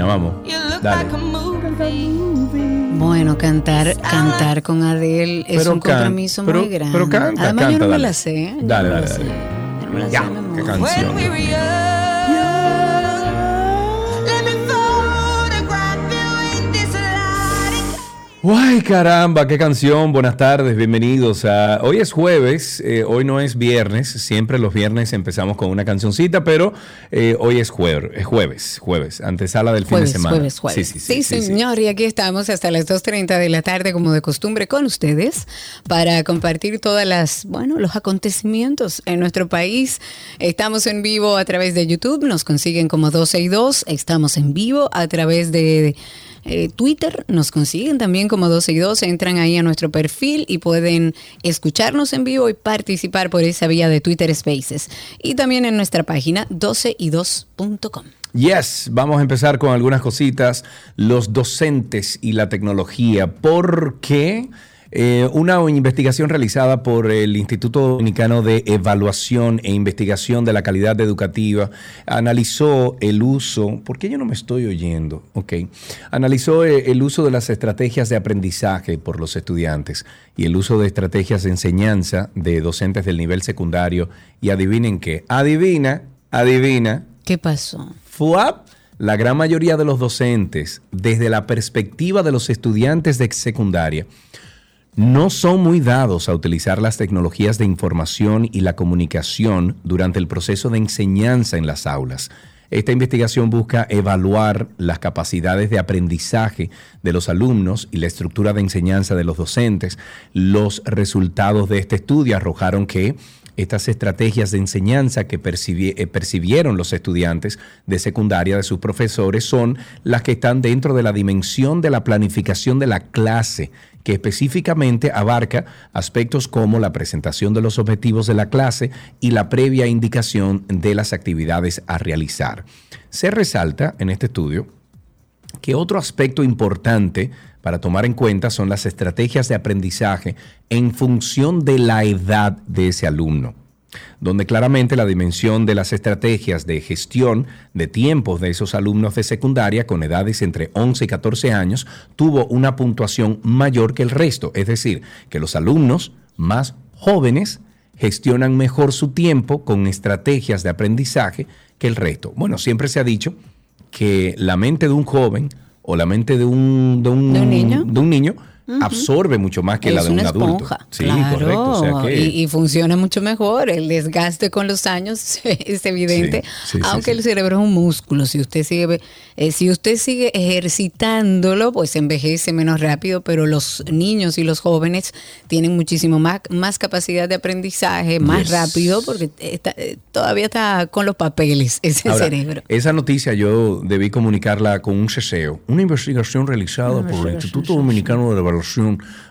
Karina, vamos. You look Dale. like a movie. Bueno, cantar, cantar con Adele es Pero un can- compromiso pero- muy grande. pero canta, Además, yo canta, no me dale. la sé. ¿eh? Yo Dale, no me dale, la dale. sé. Me la sé Ya, qué canción. Guay, caramba, qué canción. Buenas tardes, bienvenidos a... Hoy es jueves, eh, hoy no es viernes. Siempre los viernes empezamos con una cancioncita, pero eh, hoy es jueves, es jueves, jueves, antesala del fin de semana. jueves, jueves. Sí, sí, sí, sí, sí. señor, y aquí estamos hasta las 2.30 de la tarde, como de costumbre, con ustedes, para compartir todas las, bueno, los acontecimientos en nuestro país. Estamos en vivo a través de YouTube, nos consiguen como 12 y 2, estamos en vivo a través de eh, Twitter, nos consiguen también como 12 y 2, entran ahí a nuestro perfil y pueden escucharnos en vivo y participar por esa vía de Twitter Spaces. Y también en nuestra página 12y2.com. Yes, vamos a empezar con algunas cositas. Los docentes y la tecnología. Porque eh, una investigación realizada por el Instituto Dominicano de Evaluación e Investigación de la Calidad Educativa analizó el uso. ¿Por qué yo no me estoy oyendo? Ok. Analizó eh, el uso de las estrategias de aprendizaje por los estudiantes y el uso de estrategias de enseñanza de docentes del nivel secundario. Y adivinen qué. Adivina, adivina. ¿Qué pasó? FUAP, la gran mayoría de los docentes, desde la perspectiva de los estudiantes de secundaria, no son muy dados a utilizar las tecnologías de información y la comunicación durante el proceso de enseñanza en las aulas. Esta investigación busca evaluar las capacidades de aprendizaje de los alumnos y la estructura de enseñanza de los docentes. Los resultados de este estudio arrojaron que estas estrategias de enseñanza que eh, percibieron los estudiantes de secundaria de sus profesores son las que están dentro de la dimensión de la planificación de la clase, que específicamente abarca aspectos como la presentación de los objetivos de la clase y la previa indicación de las actividades a realizar. Se resalta en este estudio que otro aspecto importante para tomar en cuenta son las estrategias de aprendizaje en función de la edad de ese alumno, donde claramente la dimensión de las estrategias de gestión de tiempos de esos alumnos de secundaria con edades entre 11 y 14 años tuvo una puntuación mayor que el resto, es decir, que los alumnos más jóvenes gestionan mejor su tiempo con estrategias de aprendizaje que el resto. Bueno, siempre se ha dicho que la mente de un joven o la mente de un, de un, ¿De un niño? de un niño absorbe mucho más que la es de un adulto. esponja. Sí, claro, correcto. O sea que, y, y funciona mucho mejor. El desgaste con los años es evidente. Sí, sí, sí, aunque sí. el cerebro es un músculo. Si usted sigue, eh, si usted sigue ejercitándolo, pues envejece menos rápido. Pero los niños y los jóvenes tienen muchísimo más, más capacidad de aprendizaje, más Yes. rápido, porque está- eh, todavía está con los papeles ese Ahora, cerebro. Esa noticia yo debí comunicarla con un ceseo, una investigación realizada por el Instituto Dominicano de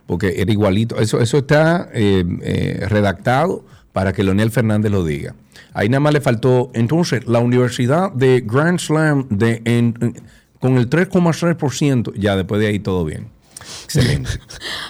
Porque era igualito. Eso, eso está eh, eh, redactado para que Leonel Fernández lo diga. Ahí nada más le faltó, entonces, la Universidad de Grand Slam de, en- en- con el 3,3%, ya después de ahí todo bien. Excelente.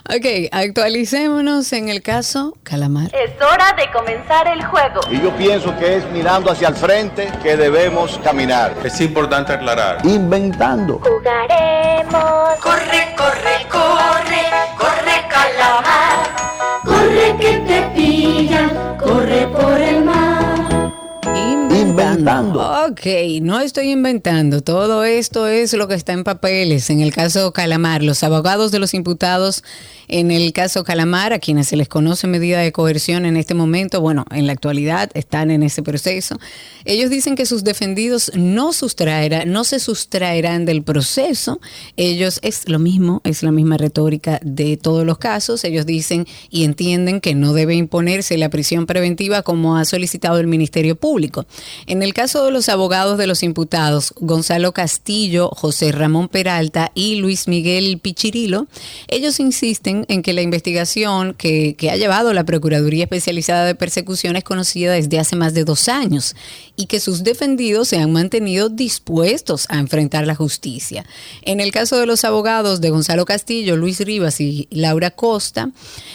Ok, actualicémonos en el caso Calamar. Es hora de comenzar el juego. Y yo pienso que es mirando hacia el frente que debemos caminar. Es importante aclarar. Inventando. Jugaremos. Corre, corre, corre, corre calamar. Corre que te pillan, corre por. Ok, no estoy inventando. Todo esto es lo que está en papeles. En el caso Calamar, los abogados de los imputados en el caso Calamar, a quienes se les conoce medida de coerción en este momento, bueno, en la actualidad están en ese proceso. Ellos dicen que sus defendidos no sustraerán, no se sustraerán del proceso. Ellos es lo mismo, es la misma retórica de todos los casos. Ellos dicen y entienden que no debe imponerse la prisión preventiva como ha solicitado el Ministerio Público. En el caso de los abogados de los imputados, Gonzalo Castillo, José Ramón Peralta y Luis Miguel Pichirilo, ellos insisten en que la investigación que, que ha llevado la Procuraduría Especializada de Persecución es conocida desde hace más de dos años y que sus defendidos se han mantenido dispuestos a enfrentar la justicia. En el caso de los abogados de Gonzalo Castillo, Luis Rivas y Laura Costa,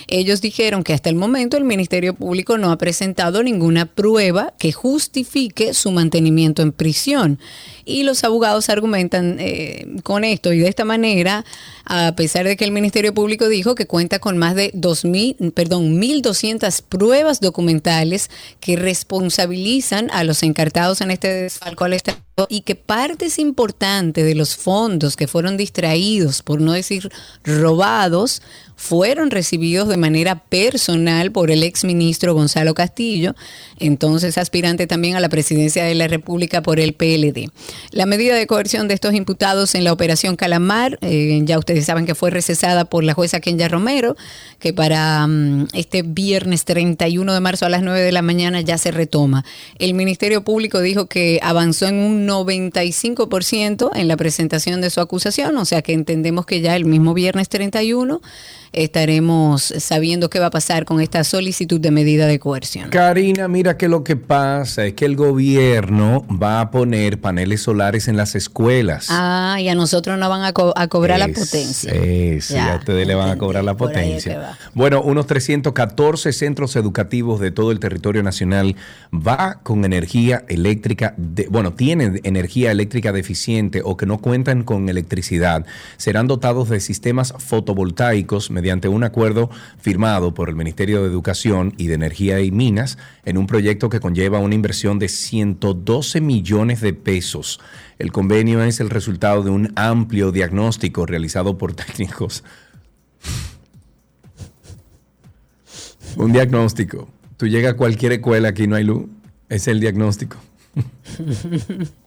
ellos dijeron que hasta el momento el Ministerio Público no ha presentado ninguna prueba que justifique su mantenimiento en prisión. Y los abogados argumentan eh, con esto y de esta manera, a pesar de que el Ministerio Público dijo que cuenta con más de 2.000, perdón, 1.200 pruebas documentales que responsabilizan a los encartados en este desfalco al Estado y que partes importantes de los fondos que fueron distraídos, por no decir robados, fueron recibidos de manera personal por el exministro Gonzalo Castillo, entonces aspirante también a la presidencia de la República por el PLD. La medida de coerción de estos imputados en la operación Calamar, eh, ya ustedes saben que fue recesada por la jueza Kenya Romero, que para mm, este viernes 31 de marzo a las 9 de la mañana ya se retoma. El Ministerio Público dijo que avanzó en un 95% en la presentación de su acusación, o sea que entendemos que ya el mismo viernes 31 estaremos sabiendo qué va a pasar con esta solicitud de medida de coerción. Karina, mira que lo que pasa es que el gobierno va a poner paneles solares en las escuelas. Ah, y a nosotros nos van a, co- a cobrar la potencia. es, ya, Ya, ustedes le van a cobrar la potencia. Bueno, unos 314 centros educativos de todo el territorio nacional va con energía eléctrica, de- bueno, tienen energía eléctrica deficiente o que no cuentan con electricidad. Serán dotados de sistemas fotovoltaicos mediante un acuerdo firmado por el Ministerio de Educación y de Energía y Minas en un proyecto que conlleva una inversión de 112 millones de pesos. El convenio es el resultado de un amplio diagnóstico realizado por técnicos. Un diagnóstico. Tú llegas a cualquier escuela, aquí no hay luz. Es el diagnóstico.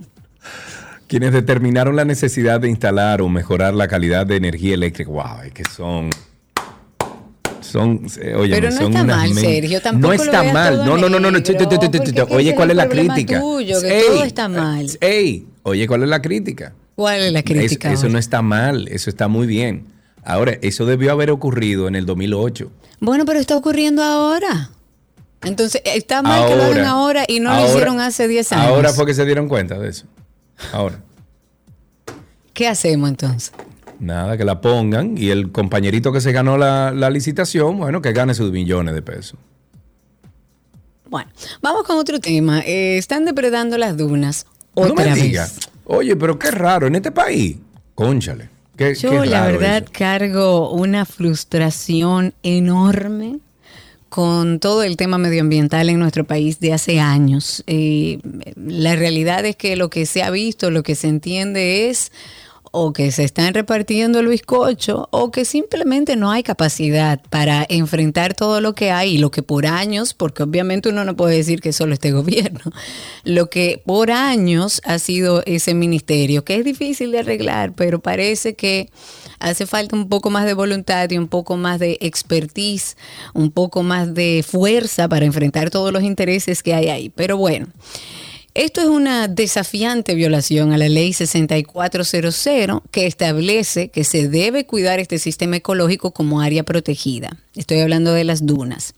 Quienes determinaron la necesidad de instalar o mejorar la calidad de energía eléctrica. Wow, es que son. Son, eh, Pero no son está mal, men- Sergio, tampoco No está mal. No, no, no, Oye, ¿cuál es la crítica? tuyo, que todo está mal. Ey, oye, ¿cuál es la crítica? ¿Cuál es la crítica? Es- eso no está mal, eso está muy bien. Ahora, eso debió haber ocurrido en el 2008. Bueno, pero está ocurriendo ahora. Entonces, está mal que lo hagan ahora y no lo hicieron hace 10 años. Ahora fue que se dieron cuenta de eso. Ahora. ¿Qué hacemos entonces? Nada, que la pongan y el compañerito que se ganó la, la licitación, bueno, que gane sus millones de pesos. Bueno, vamos con otro tema. Eh, están depredando las dunas. Otra no me vez. diga. Oye, pero qué raro en este país. Cónchale. Qué, Yo qué la verdad eso. cargo una frustración enorme con todo el tema medioambiental en nuestro país de hace años. Eh, la realidad es que lo que se ha visto, lo que se entiende es o que se están repartiendo el bizcocho o que simplemente no hay capacidad para enfrentar todo lo que hay y lo que por años, porque obviamente uno no puede decir que solo este gobierno, lo que por años ha sido ese ministerio, que es difícil de arreglar, pero parece que hace falta un poco más de voluntad y un poco más de expertise, un poco más de fuerza para enfrentar todos los intereses que hay ahí. Pero bueno. Esto es una desafiante violación a la ley 6400 que establece que se debe cuidar este sistema ecológico como área protegida. Estoy hablando de las dunas.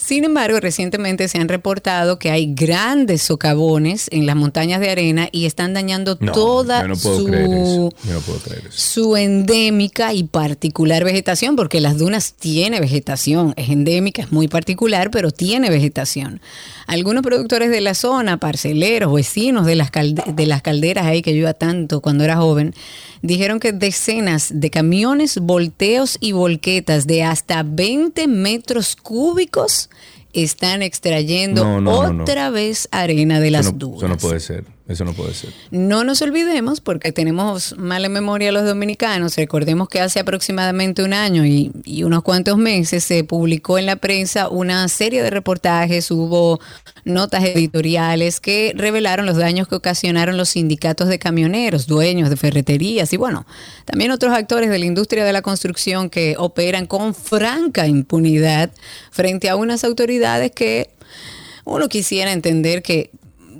Sin embargo, recientemente se han reportado que hay grandes socavones en las montañas de arena y están dañando No, toda no su, no su endémica y particular vegetación, porque las dunas tiene vegetación, es endémica, es muy particular, pero tiene vegetación. Algunos productores de la zona, parceleros, vecinos de las, calde- de las calderas ahí que yo iba tanto cuando era joven, dijeron que decenas de camiones, volteos y volquetas de hasta 20 metros cúbicos están extrayendo No, no, no, no. otra vez arena de las dunas. eso no puede ser. Eso no puede ser. No nos olvidemos, porque tenemos mala memoria los dominicanos, recordemos que hace aproximadamente un año y, y unos cuantos meses se publicó en la prensa una serie de reportajes, hubo notas editoriales que revelaron los daños que ocasionaron los sindicatos de camioneros, dueños de ferreterías y bueno, también otros actores de la industria de la construcción que operan con franca impunidad frente a unas autoridades que uno quisiera entender que,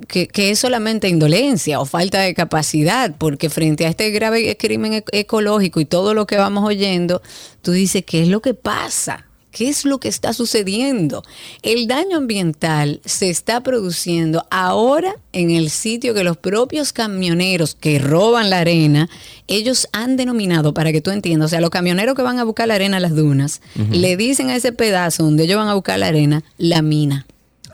que, que es solamente indolencia o falta de capacidad, porque frente a este grave crimen ec- ecológico y todo lo que vamos oyendo, tú dices, ¿qué es lo que pasa? ¿Qué es lo que está sucediendo? El daño ambiental se está produciendo ahora en el sitio que los propios camioneros que roban la arena, ellos han denominado, para que tú entiendas, o sea, los camioneros que van a buscar la arena a las dunas, le dicen a ese pedazo donde ellos van a buscar la arena, la mina.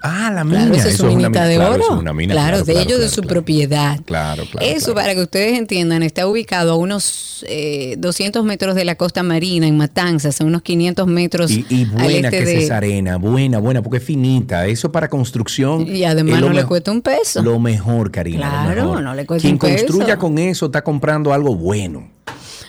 Ah, la mina. Claro, esa es eso su una minita mina. de Claro, oro. es una mina, claro, de ellos, de claro, su claro. propiedad. Claro, claro, Eso, claro. para que ustedes entiendan, está ubicado a unos eh, 200 metros de la costa marina, en Matanzas, a unos 500 metros Y, y al buena este que es esa arena, buena, buena, porque es finita. Eso para construcción. Y además es lo no le cuesta un peso. Lo mejor, Karina. lo Claro, mejor. no le cuesta Quien un peso. construya con eso está comprando algo bueno.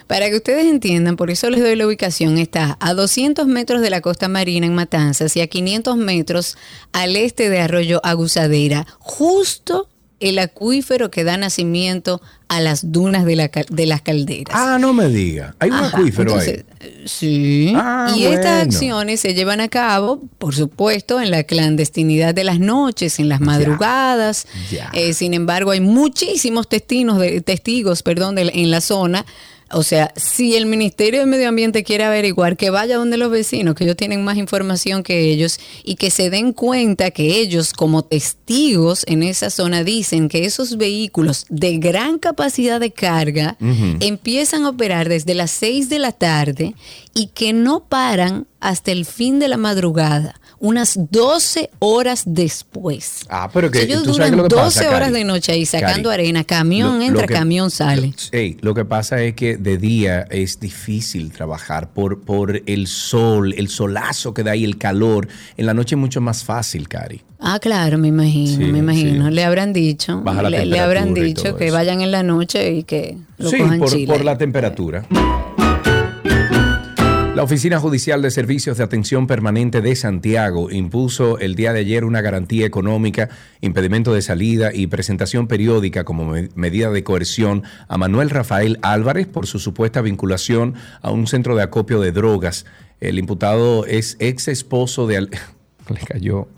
Para que ustedes entiendan, por eso les doy la ubicación, está a 200 metros de la costa marina en Matanzas y a 500 metros al este de Arroyo Agusadera, justo el acuífero que da nacimiento a las dunas de, la de las calderas. Ah, no me diga. Hay un Ajá, acuífero entonces, ahí. eh, Sí. Ah, y estas acciones se llevan a cabo, por supuesto, en la clandestinidad de las noches, en las madrugadas. ya. Eh, sin embargo, hay muchísimos testigos, de, testigos perdón, de- en la zona. O sea, si el Ministerio de Medio Ambiente quiere averiguar, que vaya donde los vecinos, que ellos tienen más información que ellos, y que se den cuenta que ellos, como testigos en esa zona, dicen que esos vehículos de gran capacidad de carga empiezan a operar desde las 6 de la tarde y que no paran hasta el fin de la madrugada, unas 12 horas después. Ah, pero que ellos duran que 12 pasa, horas Cari. de noche ahí sacando Cari, arena, camión lo- lo entra, que- camión sale. lo- ey, lo que pasa es que de día es difícil trabajar por, por el sol, el solazo que da ahí, el calor. En la noche es mucho más fácil, Cari. Ah, claro, me imagino, Sí, me imagino. sí. Le habrán dicho, le, le habrán dicho que eso. vayan en la noche y que lo sí, cojan por, chile. por la temperatura. La Oficina Judicial de Servicios de Atención Permanente de Santiago impuso el día de ayer una garantía económica, impedimento de salida y presentación periódica como me- medida de coerción a Manuel Rafael Álvarez por su supuesta vinculación a un centro de acopio de drogas. El imputado es ex esposo de... Al- Le cayó...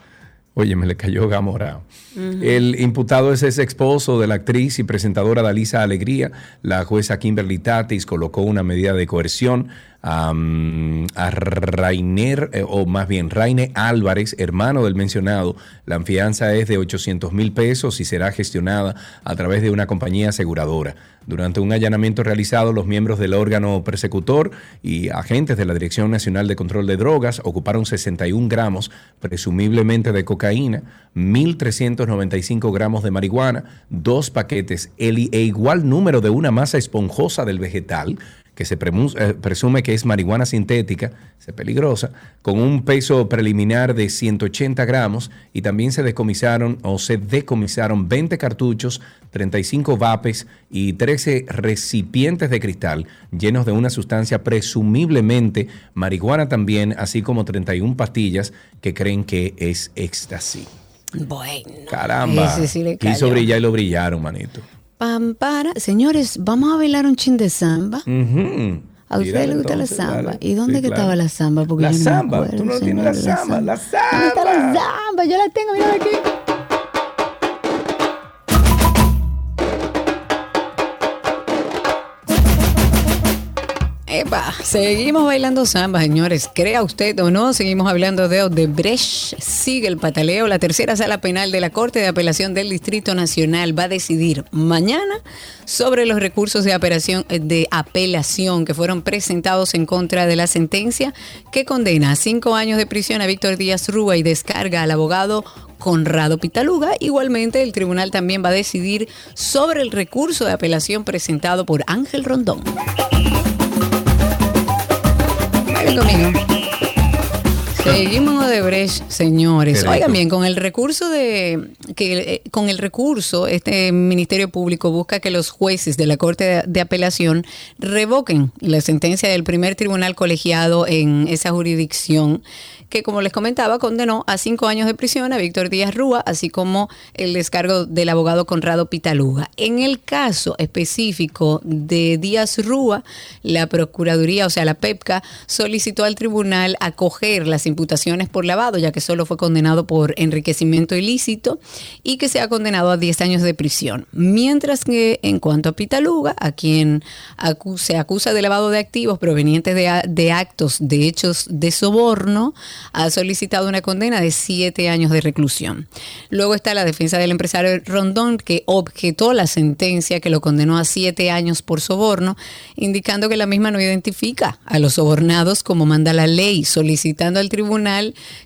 Oye, me le cayó Gamora. El imputado es ese esposo de la actriz y presentadora Dalisa Alegría. La jueza Kimberly Tatis colocó una medida de coerción a Rainer, eh, o más bien Raine Álvarez, hermano del mencionado. La fianza es de 800 mil pesos y será gestionada a través de una compañía aseguradora. Durante un allanamiento realizado, los miembros del órgano persecutor y agentes de la Dirección Nacional de Control de Drogas ocuparon 61 gramos, presumiblemente de cocaína, 1.395 gramos de marihuana, dos paquetes el- e igual número de una masa esponjosa del vegetal, que se eh, presume que es marihuana sintética, es peligrosa, con un peso preliminar de 180 gramos y también se decomisaron o se decomisaron 20 cartuchos, 35 vapes y 13 recipientes de cristal llenos de una sustancia presumiblemente marihuana también, así como 31 pastillas que creen que es éxtasis. Bueno. Caramba, ese sí le quiso brillar y lo brillaron, manito. Pam, para. Señores, vamos a bailar un chin de samba. Ujú. ¿A usted le gusta entonces, la samba? ¿Y dónde Sí, que claro. estaba la samba? Porque la yo no me samba, acuerdo, tú no tienes la señores, samba, la ¿Dónde está la samba. samba? Yo la tengo, mira aquí. Epa, seguimos bailando samba, señores. Crea usted o no, seguimos hablando de Odebrecht. Sigue el pataleo. La tercera sala penal de la Corte de Apelación del Distrito Nacional va a decidir mañana sobre los recursos de apelación, de apelación que fueron presentados en contra de la sentencia que condena a cinco años de prisión a Víctor Díaz Rúa y descarga al abogado Conrado Pitaluga. Igualmente, el tribunal también va a decidir sobre el recurso de apelación presentado por Ángel Rondón. Ven conmigo. Seguimos en Odebrecht, señores. Oigan bien, con el recurso de que eh, con el recurso este Ministerio Público busca que los jueces de la Corte de, de Apelación revoquen la sentencia del primer tribunal colegiado en esa jurisdicción que como les comentaba condenó a cinco años de prisión a Víctor Díaz Rúa, así como el descargo del abogado Conrado Pitaluga. En el caso específico de Díaz Rúa, la Procuraduría, o sea, la PEPCA, solicitó al tribunal acoger las imputaciones por lavado, ya que solo fue condenado por enriquecimiento ilícito y que se ha condenado a 10 años de prisión. Mientras que en cuanto a Pitaluga, a quien se acusa de lavado de activos provenientes de, de actos de hechos de soborno, ha solicitado una condena de siete años de reclusión. Luego está la defensa del empresario Rondón, que objetó la sentencia que lo condenó a siete años por soborno, indicando que la misma no identifica a los sobornados como manda la ley, solicitando al tribunal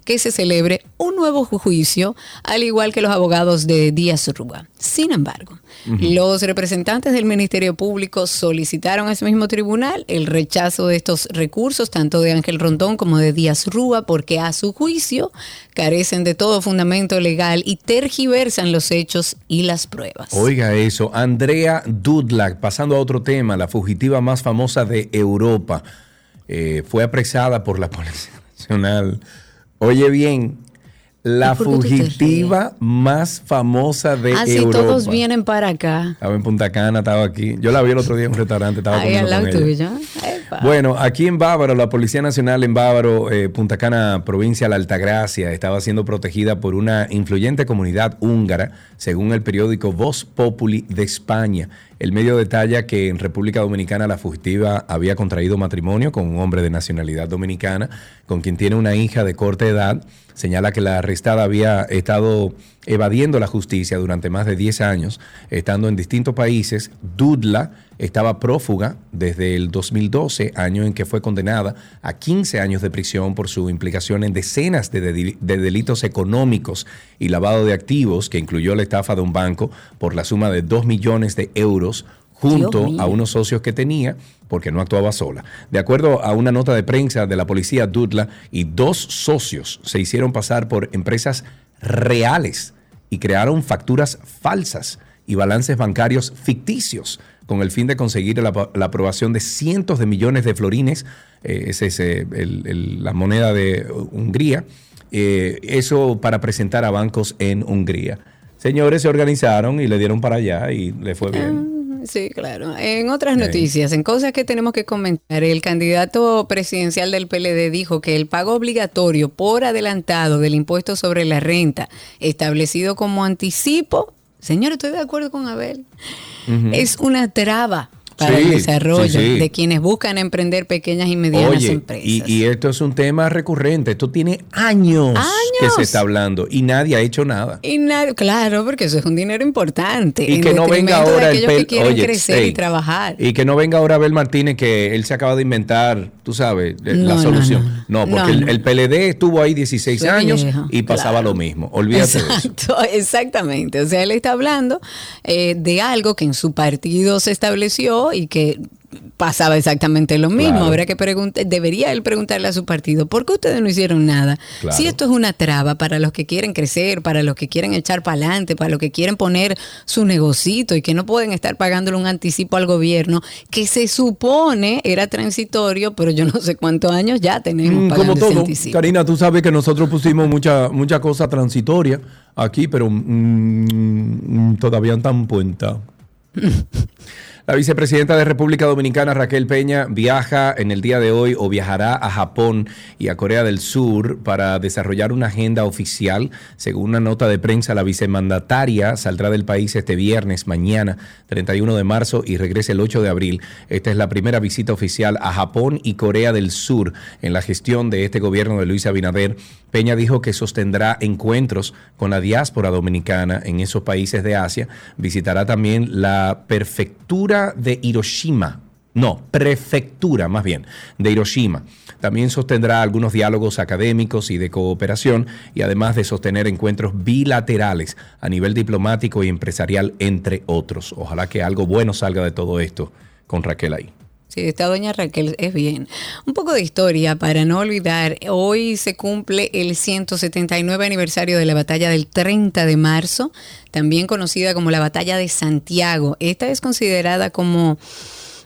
que se celebre un nuevo ju- juicio, al igual que los abogados de Díaz Rúa. Sin embargo, los representantes del Ministerio Público solicitaron a ese mismo tribunal el rechazo de estos recursos, tanto de Ángel Rondón como de Díaz Rúa, porque a su juicio carecen de todo fundamento legal y tergiversan los hechos y las pruebas. Oiga eso, Andrea Dudlak, pasando a otro tema, la fugitiva más famosa de Europa, eh, fue apresada por la Policía Oye bien, la ¿Y por qué tú te fugitiva más famosa de Así Europa. Ah, todos vienen para acá. Estaba en Punta Cana, estaba aquí. Yo la vi el otro día en un restaurante, estaba Ahí al lado tuyo. Bueno, aquí en Bávaro, la Policía Nacional en Bávaro, eh, Punta Cana, provincia de la Altagracia, estaba siendo protegida por una influyente comunidad húngara, según el periódico Voz Populi de España. El medio detalla que en República Dominicana la fugitiva había contraído matrimonio con un hombre de nacionalidad dominicana, con quien tiene una hija de corta edad. Señala que la arrestada había estado evadiendo la justicia durante más de 10 años, estando en distintos países. Dudla estaba prófuga desde el 2012, año en que fue condenada a 15 años de prisión por su implicación en decenas de, de- de delitos económicos y lavado de activos, que incluyó la estafa de un banco por la suma de 2 millones de euros junto a unos socios que tenía porque no actuaba sola. De acuerdo a una nota de prensa de la policía Dudla y dos socios se hicieron pasar por empresas reales y crearon facturas falsas y balances bancarios ficticios con el fin de conseguir la, aprobación de cientos de millones de florines, eh, ese es eh, la moneda de Hungría, eh, eso para presentar a bancos en Hungría. Señores se organizaron y le dieron para allá y le fue bien. Sí, claro. En otras noticias, en cosas que tenemos que comentar, el candidato presidencial del PLD dijo que el pago obligatorio por adelantado del impuesto sobre la renta establecido como anticipo, señor, estoy de acuerdo con Abel, es una traba para Sí, el desarrollo sí, sí. de quienes buscan emprender pequeñas y medianas Oye, empresas. y, y esto es un tema recurrente. Esto tiene años, que se está hablando y nadie ha hecho nada. Y nadie- claro, porque eso es un dinero importante. Y en que no venga ahora el pel- que quieren oye, crecer y trabajar. Y que no venga ahora Abel Martínez que él se acaba de inventar, tú sabes, eh, No, la solución. No, no. porque el, PLD estuvo ahí 16 Soy años viejo, y pasaba claro. lo mismo. Olvídate de eso. Exacto, exactamente. O sea, él está hablando eh, de algo que en su partido se estableció y que pasaba exactamente lo mismo. Claro. Habrá que preguntar, debería él preguntarle a su partido, ¿por qué ustedes no hicieron nada? Claro. Si esto es una traba para los que quieren crecer, para los que quieren echar para adelante, para los que quieren poner su negocito y que no pueden estar pagándole un anticipo al gobierno, que se supone era transitorio, pero yo no sé cuántos años ya tenemos Mm, pagando como ese todo. anticipo. Karina, tú sabes que nosotros pusimos mucha, mucha cosa transitoria aquí, pero mm, mm, todavía están puenta. La vicepresidenta de República Dominicana, Raquel Peña, viaja en el día de hoy o viajará a Japón y a Corea del Sur para desarrollar una agenda oficial. Según una nota de prensa, la vicemandataria saldrá del país este viernes, mañana, 31 de marzo, y regresa el 8 de abril. Esta es la primera visita oficial a Japón y Corea del Sur en la gestión de este gobierno de Luis Abinader. Peña dijo que sostendrá encuentros con la diáspora dominicana en esos países de Asia. Visitará también la prefectura de Hiroshima. No, prefectura más bien, de Hiroshima. También sostendrá algunos diálogos académicos y de cooperación y además de sostener encuentros bilaterales a nivel diplomático y empresarial, entre otros. Ojalá que algo bueno salga de todo esto con Raquel ahí. Sí, esta doña Raquel es bien. Un poco de historia para no olvidar. Hoy se cumple el 179 aniversario de la batalla del 30 de marzo, también conocida como la batalla de Santiago. Esta es considerada como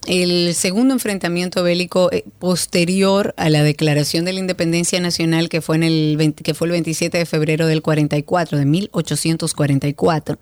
el segundo enfrentamiento bélico eh, posterior a la declaración de la independencia nacional que fue en el que fue el 27 de febrero del 44 de 1844.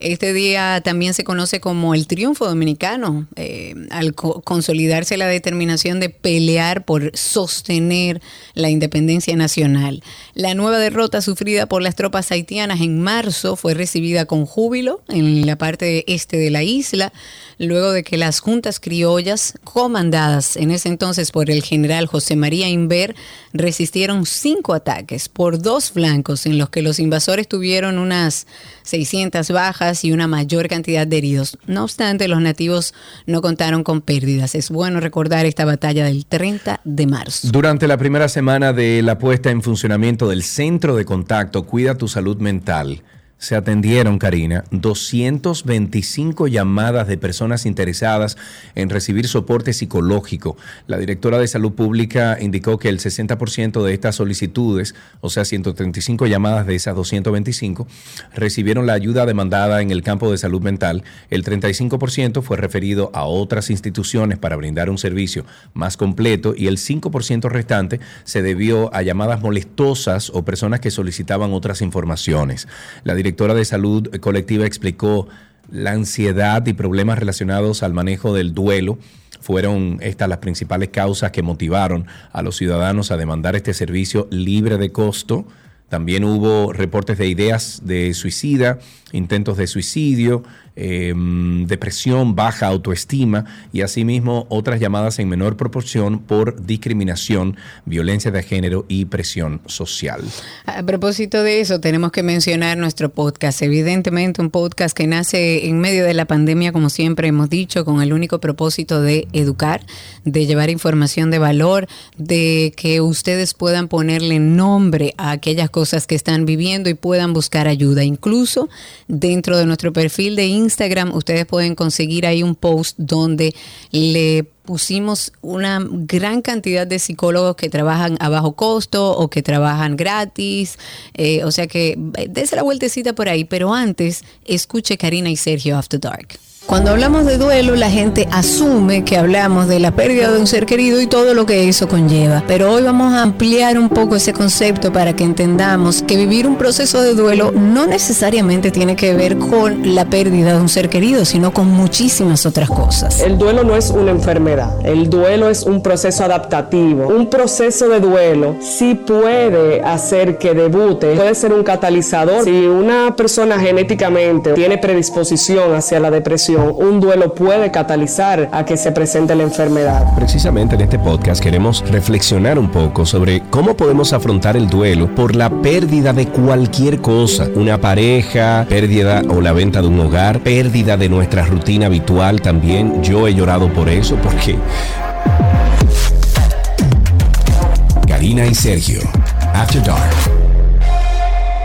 Este día también se conoce como el triunfo dominicano, eh, al consolidarse la determinación de pelear por sostener la independencia nacional. La nueva derrota sufrida por las tropas haitianas en marzo fue recibida con júbilo en la parte este de la isla, luego de que las juntas criollas, comandadas en ese entonces por el general José María Inver, resistieron cinco ataques por dos flancos en los que los invasores tuvieron unas 600 bajas y una mayor cantidad de heridos. No obstante, los nativos no contaron con pérdidas. Es bueno recordar esta batalla del 30 de marzo. Durante la primera semana de la puesta en funcionamiento del Centro de Contacto Cuida tu Salud Mental, se atendieron, Karina, 225 llamadas de personas interesadas en recibir soporte psicológico. La directora de Salud Pública indicó que el 60% de estas solicitudes, o sea, 135 llamadas de esas 225, recibieron la ayuda demandada en el campo de salud mental. El 35% fue referido a otras instituciones para brindar un servicio más completo y el 5% restante se debió a llamadas molestosas o personas que solicitaban otras informaciones. La directora de salud colectiva explicó la ansiedad y problemas relacionados al manejo del duelo. Fueron estas las principales causas que motivaron a los ciudadanos a demandar este servicio libre de costo. También hubo reportes de ideas de suicida, intentos de suicidio, Em, depresión, baja autoestima y asimismo otras llamadas en menor proporción por discriminación, violencia de género y presión social. A propósito de eso, tenemos que mencionar nuestro podcast. Evidentemente un podcast que nace en medio de la pandemia, como siempre hemos dicho, con el único propósito de educar, de llevar información de valor, de que ustedes puedan ponerle nombre a aquellas cosas que están viviendo y puedan buscar ayuda. Incluso dentro de nuestro perfil de Instagram, Instagram ustedes pueden conseguir ahí un post donde le pusimos una gran cantidad de psicólogos que trabajan a bajo costo o que trabajan gratis. Eh, o sea que eh, dése la vueltecita por ahí, pero antes escuche Karina y Sergio After Dark. Cuando hablamos de duelo, la gente asume que hablamos de la pérdida de un ser querido y todo lo que eso conlleva. Pero hoy vamos a ampliar un poco ese concepto para que entendamos que vivir un proceso de duelo no necesariamente tiene que ver con la pérdida de un ser querido, sino con muchísimas otras cosas. El duelo no es una enfermedad, el duelo es un proceso adaptativo. Un proceso de duelo sí puede hacer que debute, puede ser un catalizador. Si una persona genéticamente tiene predisposición hacia la depresión, un duelo puede catalizar a que se presente la enfermedad. Precisamente en este podcast queremos reflexionar un poco sobre cómo podemos afrontar el duelo por la pérdida de cualquier cosa, una pareja, pérdida o la venta de un hogar, pérdida de nuestra rutina habitual también. Yo he llorado por eso porque... Karina y Sergio, After Dark.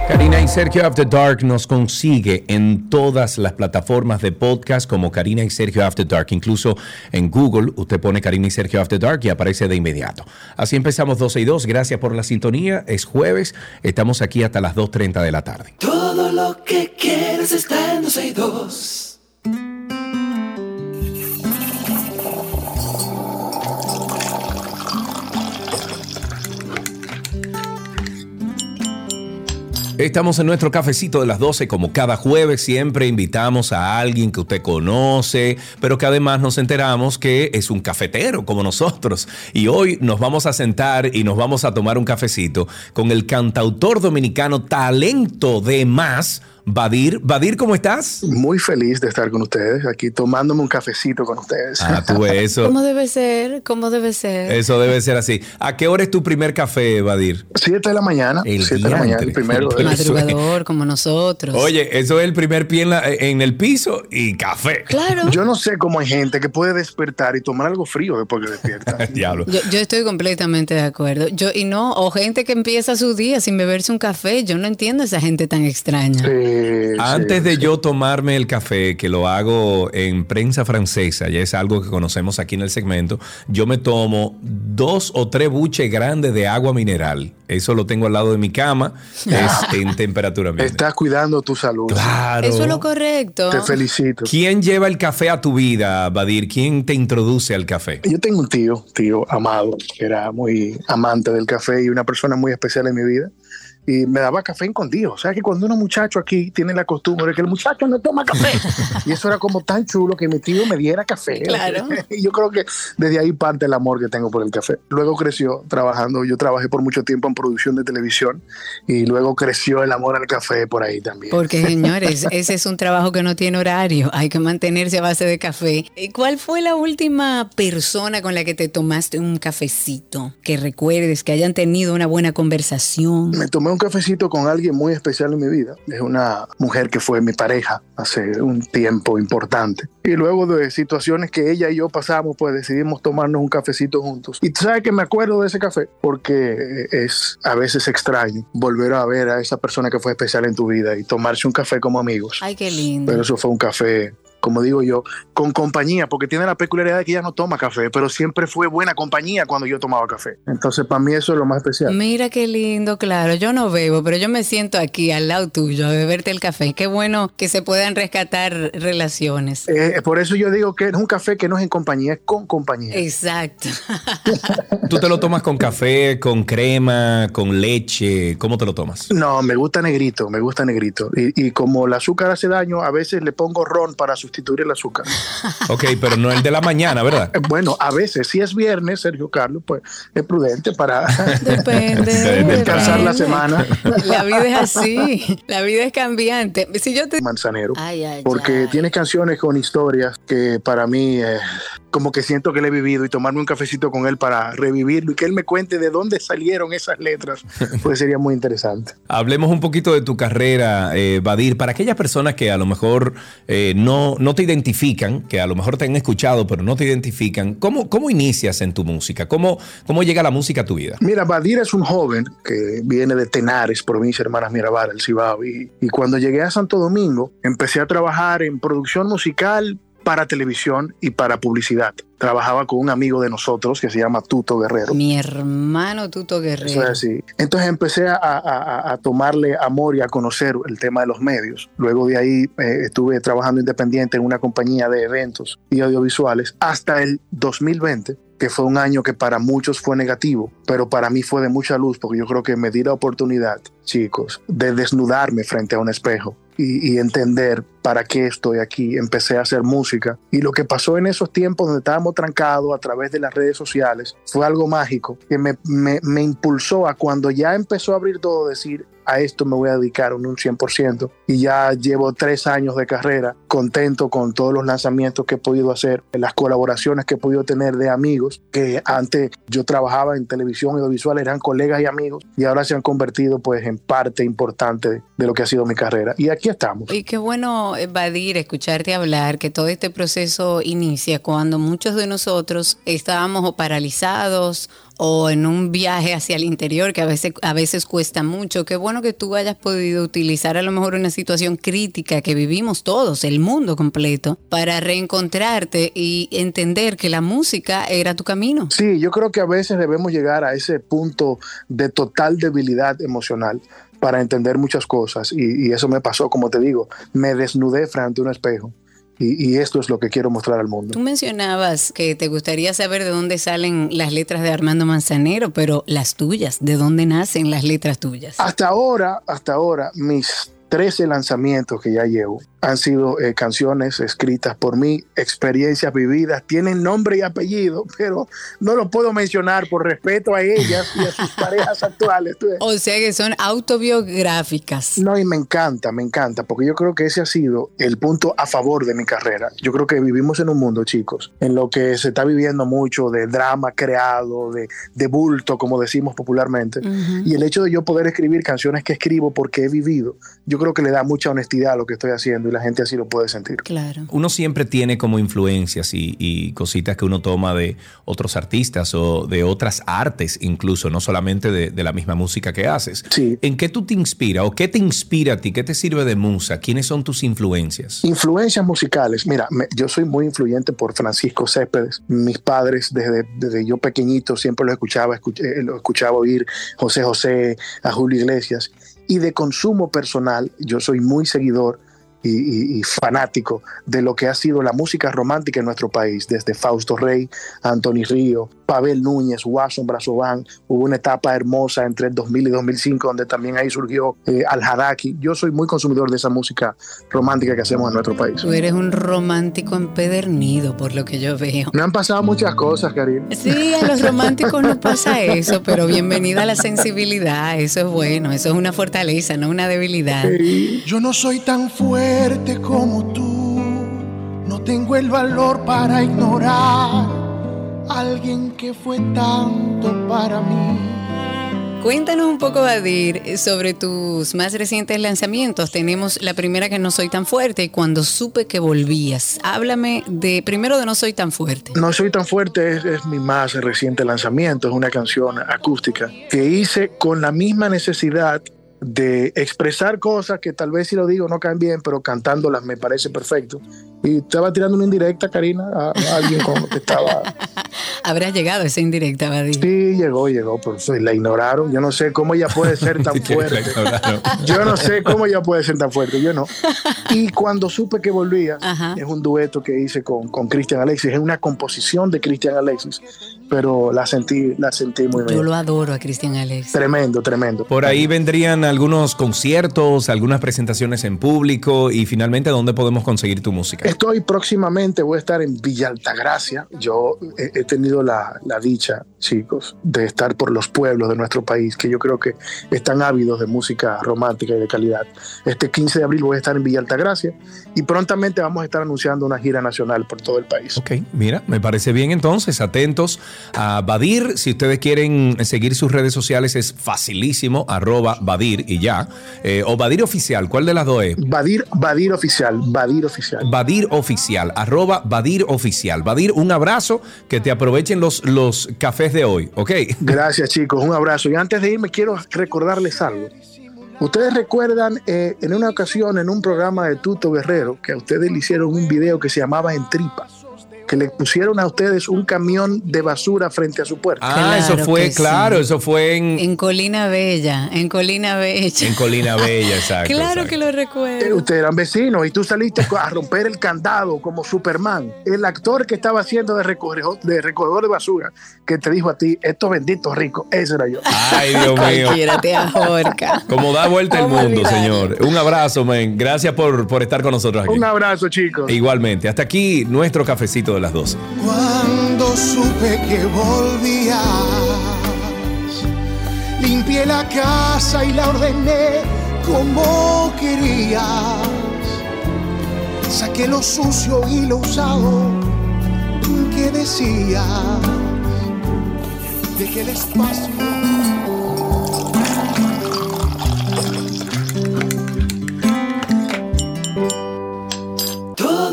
Karina y Sergio After Dark nos consigue en todas las plataformas de podcast como Karina y Sergio After Dark. Incluso en Google usted pone Karina y Sergio After Dark y aparece de inmediato. Así empezamos 12 y 2. Gracias por la sintonía. Es jueves. Estamos aquí hasta las 2.30 de la tarde. Todo lo que quieres está en 12 y 2. Estamos en nuestro cafecito de las 12, como cada jueves siempre invitamos a alguien que usted conoce, pero que además nos enteramos que es un cafetero como nosotros. Y hoy nos vamos a sentar y nos vamos a tomar un cafecito con el cantautor dominicano Talento de Más, Badir. Badir, ¿cómo estás? Muy feliz de estar con ustedes, aquí tomándome un cafecito con ustedes. Ah, tú eso. ¿Cómo debe ser? ¿Cómo debe ser? Eso debe ser así. ¿A qué hora es tu primer café, Badir? Siete de la mañana. El Siete de la mañana, el primero. Madrugador, como nosotros. Oye, eso es el primer pie en, la- en el piso y café. Claro. Yo no sé cómo hay gente que puede despertar y tomar algo frío después que despierta. Diablo. Yo, yo estoy completamente de acuerdo. Yo y no, o gente que empieza su día sin beberse un café. Yo no entiendo a esa gente tan extraña. Sí, Antes sí, de sí. yo tomarme el café, que lo hago en prensa francesa, ya es algo que conocemos aquí en el segmento, yo me tomo dos o tres buches grandes de agua mineral. Eso lo tengo al lado de mi cama, es en temperatura ambiente. Estás cuidando tu salud. Claro. Eso es lo correcto. Te felicito. ¿Quién lleva el café a tu vida, Badir? ¿Quién te introduce al café? Yo tengo un tío, tío amado, que era muy amante del café y una persona muy especial en mi vida. Y me daba café escondido. O sea que cuando uno muchacho aquí tiene la costumbre de que el muchacho no toma café. y eso era como tan chulo que mi tío me diera café. Claro. yo creo que desde ahí parte el amor que tengo por el café. Luego creció trabajando. Yo trabajé por mucho tiempo en producción de televisión y luego creció el amor al café por ahí también. Porque, señores, ese es un trabajo que no tiene horario. Hay que mantenerse a base de café. ¿Y ¿Cuál fue la última persona con la que te tomaste un cafecito? Que recuerdes, que hayan tenido una buena conversación. Me tomé un cafecito con alguien muy especial en mi vida. Es una mujer que fue mi pareja hace un tiempo importante. Y luego de situaciones que ella y yo pasamos, pues decidimos tomarnos un cafecito juntos. Y tú sabes que me acuerdo de ese café porque es a veces extraño volver a ver a esa persona que fue especial en tu vida y tomarse un café como amigos. Ay, qué lindo. Pero eso fue un café, como digo yo, con compañía, porque tiene la peculiaridad de que ella no toma café, pero siempre fue buena compañía cuando yo tomaba café. Entonces, para mí eso es lo más especial. Mira qué lindo, claro. Yo no bebo, pero yo me siento aquí al lado tuyo a beberte el café. Qué bueno que se puedan rescatar relaciones. Eh, por eso yo digo que es un café que no es en compañía, es con compañía. Exacto. ¿Tú te lo tomas con café, con crema, con leche? ¿Cómo te lo tomas? No, me gusta negrito, me gusta negrito. Y, y como el azúcar hace daño, a veces le pongo ron para sustituir el azúcar. Ok, pero no el de la mañana, ¿verdad? Bueno, a veces, si es viernes, Sergio Carlos, pues es prudente para Depende. descansar la semana. La vida es así. La vida es cambiante. Si yo te. Manzanero. Ay, ay, porque ay. tiene canciones con historias que para mí eh, como que siento que le he vivido y tomarme un cafecito con él para revivirlo y que él me cuente de dónde salieron esas letras, pues sería muy interesante. Hablemos un poquito de tu carrera, eh, Badir, para aquellas personas que a lo mejor eh, no, no te identifican, que a lo mejor te han escuchado, pero no te identifican. ¿Cómo, cómo inicias en tu música? ¿Cómo, ¿Cómo llega la música a tu vida? Mira, Badir es un joven que viene de Tenares, provincia Hermanas Mirabal, el Cibao, y, y cuando llegué a Santo Domingo empecé a trabajar en producción musical para televisión y para publicidad. Trabajaba con un amigo de nosotros que se llama Tuto Guerrero. Mi hermano Tuto Guerrero. es. Entonces empecé a, a- a- a tomarle amor y a conocer el tema de los medios. Luego de ahí eh, estuve trabajando independiente en una compañía de eventos y audiovisuales hasta el 2020, que fue un año que para muchos fue negativo, pero para mí fue de mucha luz porque yo creo que me di la oportunidad, chicos, de desnudarme frente a un espejo. Y, entender para qué estoy aquí. Empecé a hacer música. Y lo que pasó en esos tiempos donde estábamos trancados a través de las redes sociales fue algo mágico que me, me, me impulsó a cuando ya empezó a abrir todo, decir, a esto me voy a dedicar un, un 100%. Y ya llevo tres años de carrera, contento con todos los lanzamientos que he podido hacer, las colaboraciones que he podido tener de amigos, que antes yo trabajaba en televisión y audiovisual, eran colegas y amigos, y ahora se han convertido pues en parte importante de, de lo que ha sido mi carrera. Y aquí estamos. Y qué bueno, Badir, escucharte hablar, que todo este proceso inicia cuando muchos de nosotros estábamos o paralizados o en un viaje hacia el interior que a veces, a veces cuesta mucho. Qué bueno que tú hayas podido utilizar a lo mejor una situación crítica que vivimos todos, el mundo completo, para reencontrarte y entender que la música era tu camino. Sí, yo creo que a veces debemos llegar a ese punto de total debilidad emocional para entender muchas cosas y, y eso me pasó, como te digo, me desnudé frente a un espejo Y, y esto es lo que quiero mostrar al mundo. Tú mencionabas que te gustaría saber de dónde salen las letras de Armando Manzanero, pero las tuyas, ¿de dónde nacen las letras tuyas? Hasta ahora, hasta ahora, mis 13 lanzamientos que ya llevo han sido eh, canciones escritas por mí, experiencias vividas, tienen nombre y apellido, pero no lo puedo mencionar por respeto a ellas y a sus parejas actuales. O sea que son autobiográficas. No, y me encanta, me encanta, porque yo creo que ese ha sido el punto a favor de mi carrera. Yo creo que vivimos en un mundo, chicos, en lo que se está viviendo mucho de drama creado, de, de bulto, como decimos popularmente. Y el hecho de yo poder escribir canciones que escribo porque he vivido, yo creo que le da mucha honestidad a lo que estoy haciendo la gente así lo puede sentir. Claro. Uno siempre tiene como influencias y, y cositas que uno toma de otros artistas o de otras artes incluso, no solamente de, de la misma música que haces. Sí. ¿En qué tú te inspiras o qué te inspira a ti? ¿Qué te sirve de musa? ¿Quiénes son tus influencias? Influencias musicales. Mira, me- yo soy muy influyente por Francisco Céspedes. Mis padres, desde, desde yo pequeñito, siempre lo escuchaba, escuch- eh, lo escuchaba oír José José, a Julio Iglesias. Y de consumo personal, yo soy muy seguidor y, y- y fanático de lo que ha sido la música romántica en nuestro país, desde Fausto Rey, Anthony Río, Pavel Núñez, Wasson Brazovan. Hubo una etapa hermosa entre el 2000 y 2005, donde también ahí surgió eh, Al Hadaki. Yo soy muy consumidor de esa música romántica que hacemos en nuestro país. Tú eres un romántico empedernido, por lo que yo veo. Me han pasado muchas cosas, Karim. Sí, a los románticos no pasa eso, pero bienvenida a la sensibilidad, eso es bueno, eso es una fortaleza, no una debilidad. Yo no soy tan fuerte como tú, no tengo el valor para ignorar a alguien que fue tanto para mí. Cuéntanos un poco, Badir, sobre tus más recientes lanzamientos. Tenemos la primera que no soy tan fuerte y cuando supe que volvías. Háblame de primero de no soy tan fuerte. No soy tan fuerte es, es mi más reciente lanzamiento, es una canción acústica que hice con la misma necesidad de expresar cosas que tal vez si lo digo no caen bien, pero cantándolas me parece perfecto. Y estaba tirando una indirecta, Karina, a, a alguien como que estaba... Habrá llegado esa indirecta, Badir. Sí, llegó, llegó, pero sí, la ignoraron. Yo no sé cómo ella puede ser tan fuerte. Yo no sé cómo ella puede ser tan fuerte, yo no. Y cuando supe que volvía, Ajá. es un dueto que hice con, con Cristian Alexis, es una composición de Cristian Alexis, pero la sentí, la sentí muy Yo bien. lo adoro a Cristian Alex. Tremendo, tremendo. Por ahí vendrían algunos conciertos, algunas presentaciones en público y finalmente dónde podemos conseguir tu música. Estoy próximamente, voy a estar en Villa Altagracia. Yo he, he tenido la, la dicha, chicos, de estar por los pueblos de nuestro país, que yo creo que están ávidos de música romántica y de calidad. Este 15 de abril voy a estar en Villa Altagracia y prontamente vamos a estar anunciando una gira nacional por todo el país. Ok, mira, me parece bien entonces, atentos a Badir, si ustedes quieren seguir sus redes sociales es facilísimo, arroba Badir y ya, Eh, o Badir Oficial, ¿cuál de las dos es? Badir, Badir Oficial, Badir Oficial. Badir Oficial, arroba Badir Oficial. Badir, un abrazo, que te aprovechen los, los cafés de hoy, ¿ok? Gracias chicos, un abrazo. Y antes de irme quiero recordarles algo. Ustedes recuerdan eh, en una ocasión en un programa de Tuto Guerrero que a ustedes le hicieron un video que se llamaba En Tripa, que le pusieron a ustedes un camión de basura frente a su puerta. Ah, eso fue, sí. claro, eso fue en, En Colina Bella, en Colina Bella. en Colina Bella, exacto. claro exacto. que lo Eh, recuerdo. Ustedes eran vecinos y tú saliste a romper el candado como Superman. El actor que estaba haciendo de recogedor de, recogedor de basura, que te dijo a ti, estos benditos ricos, ese era yo. Ay, Dios mío. Como da vuelta el ¿Cómo mundo, señor. Un abrazo, men. Gracias por, por estar con nosotros aquí. Un abrazo, chicos. Igualmente. Hasta aquí nuestro cafecito de las 12. Cuando supe que volvías, limpié la casa y la ordené como querías. Saqué lo sucio y lo usado que decías. Dejé el espacio.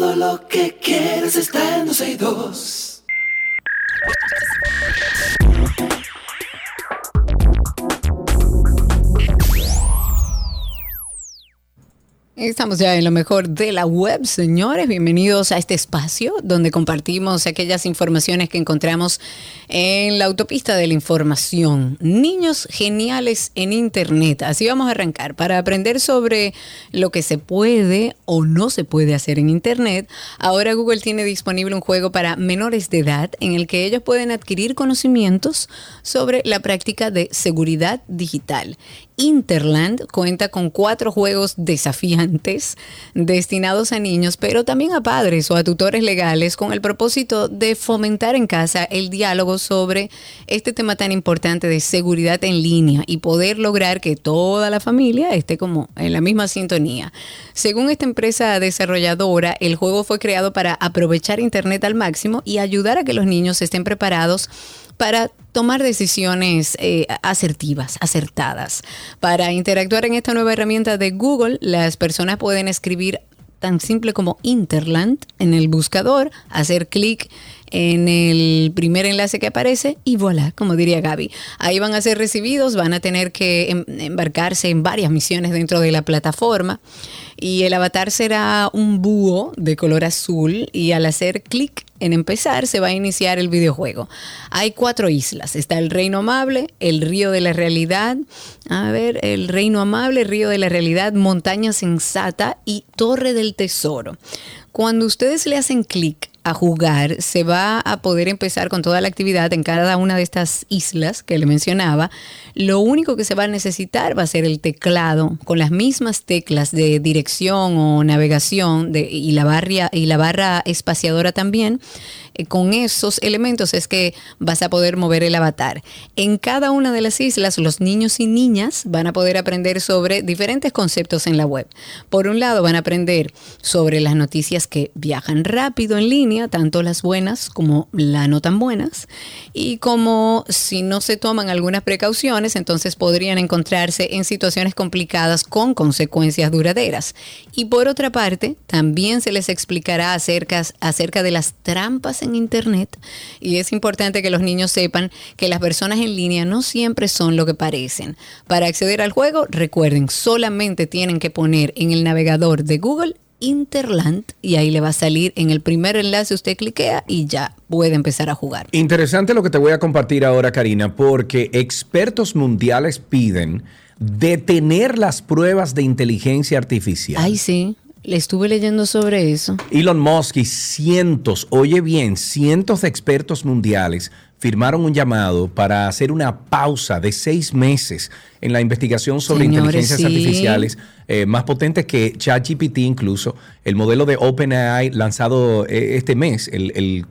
Todo lo que quieres está en 12 y 2. Estamos ya en lo mejor de la web, señores. Bienvenidos a este espacio donde compartimos aquellas informaciones que encontramos en la autopista de la información. Niños geniales en Internet. Así vamos a arrancar. Para aprender sobre lo que se puede o no se puede hacer en Internet, ahora Google tiene disponible un juego para menores de edad en el que ellos pueden adquirir conocimientos sobre la práctica de seguridad digital. Interland cuenta con cuatro juegos desafiantes destinados a niños, pero también a padres o a tutores legales con el propósito de fomentar en casa el diálogo sobre este tema tan importante de seguridad en línea y poder lograr que toda la familia esté como en la misma sintonía. Según esta empresa desarrolladora, el juego fue creado para aprovechar Internet al máximo y ayudar a que los niños estén preparados para tomar decisiones eh, asertivas, acertadas. Para interactuar en esta nueva herramienta de Google, las personas pueden escribir tan simple como Interland en el buscador, hacer clic en el primer enlace que aparece y voilà, como diría Gaby. Ahí van a ser recibidos, van a tener que em, embarcarse en varias misiones dentro de la plataforma y el avatar será un búho de color azul y al hacer clic en empezar se va a iniciar el videojuego. Hay cuatro islas. Está el Reino Amable, el Río de la Realidad, a ver, el Reino Amable, Río de la Realidad, Montaña Sensata y Torre del Tesoro. Cuando ustedes le hacen clic a jugar, se va a poder empezar con toda la actividad en cada una de estas islas que le mencionaba. Lo único que se va a necesitar va a ser el teclado con las mismas teclas de dirección o navegación y, la barra, y la barra espaciadora también eh, con esos elementos es que vas a poder mover el avatar. En cada una de las islas, los niños y niñas van a poder aprender sobre diferentes conceptos en la web. Por un lado, van a aprender sobre las noticias que viajan rápido en línea, tanto las buenas como las no tan buenas, y como si no se toman algunas precauciones, entonces podrían encontrarse en situaciones complicadas con consecuencias duraderas. Y por otra parte, también se les explicará acerca, acerca de las trampas Internet y es importante que los niños sepan que las personas en línea no siempre son lo que parecen. Para acceder al juego, recuerden, solamente tienen que poner en el navegador de Google Interland y ahí le va a salir en el primer enlace usted cliquea y ya puede empezar a jugar. Interesante lo que te voy a compartir ahora, Karina, porque expertos mundiales piden detener las pruebas de inteligencia artificial. Ay, sí. Le estuve leyendo sobre eso. Elon Musk y cientos, oye bien, cientos de expertos mundiales firmaron un llamado para hacer una pausa de seis meses en la investigación sobre inteligencias artificiales eh, más potentes que ChatGPT incluso. El modelo de OpenAI lanzado eh, este mes,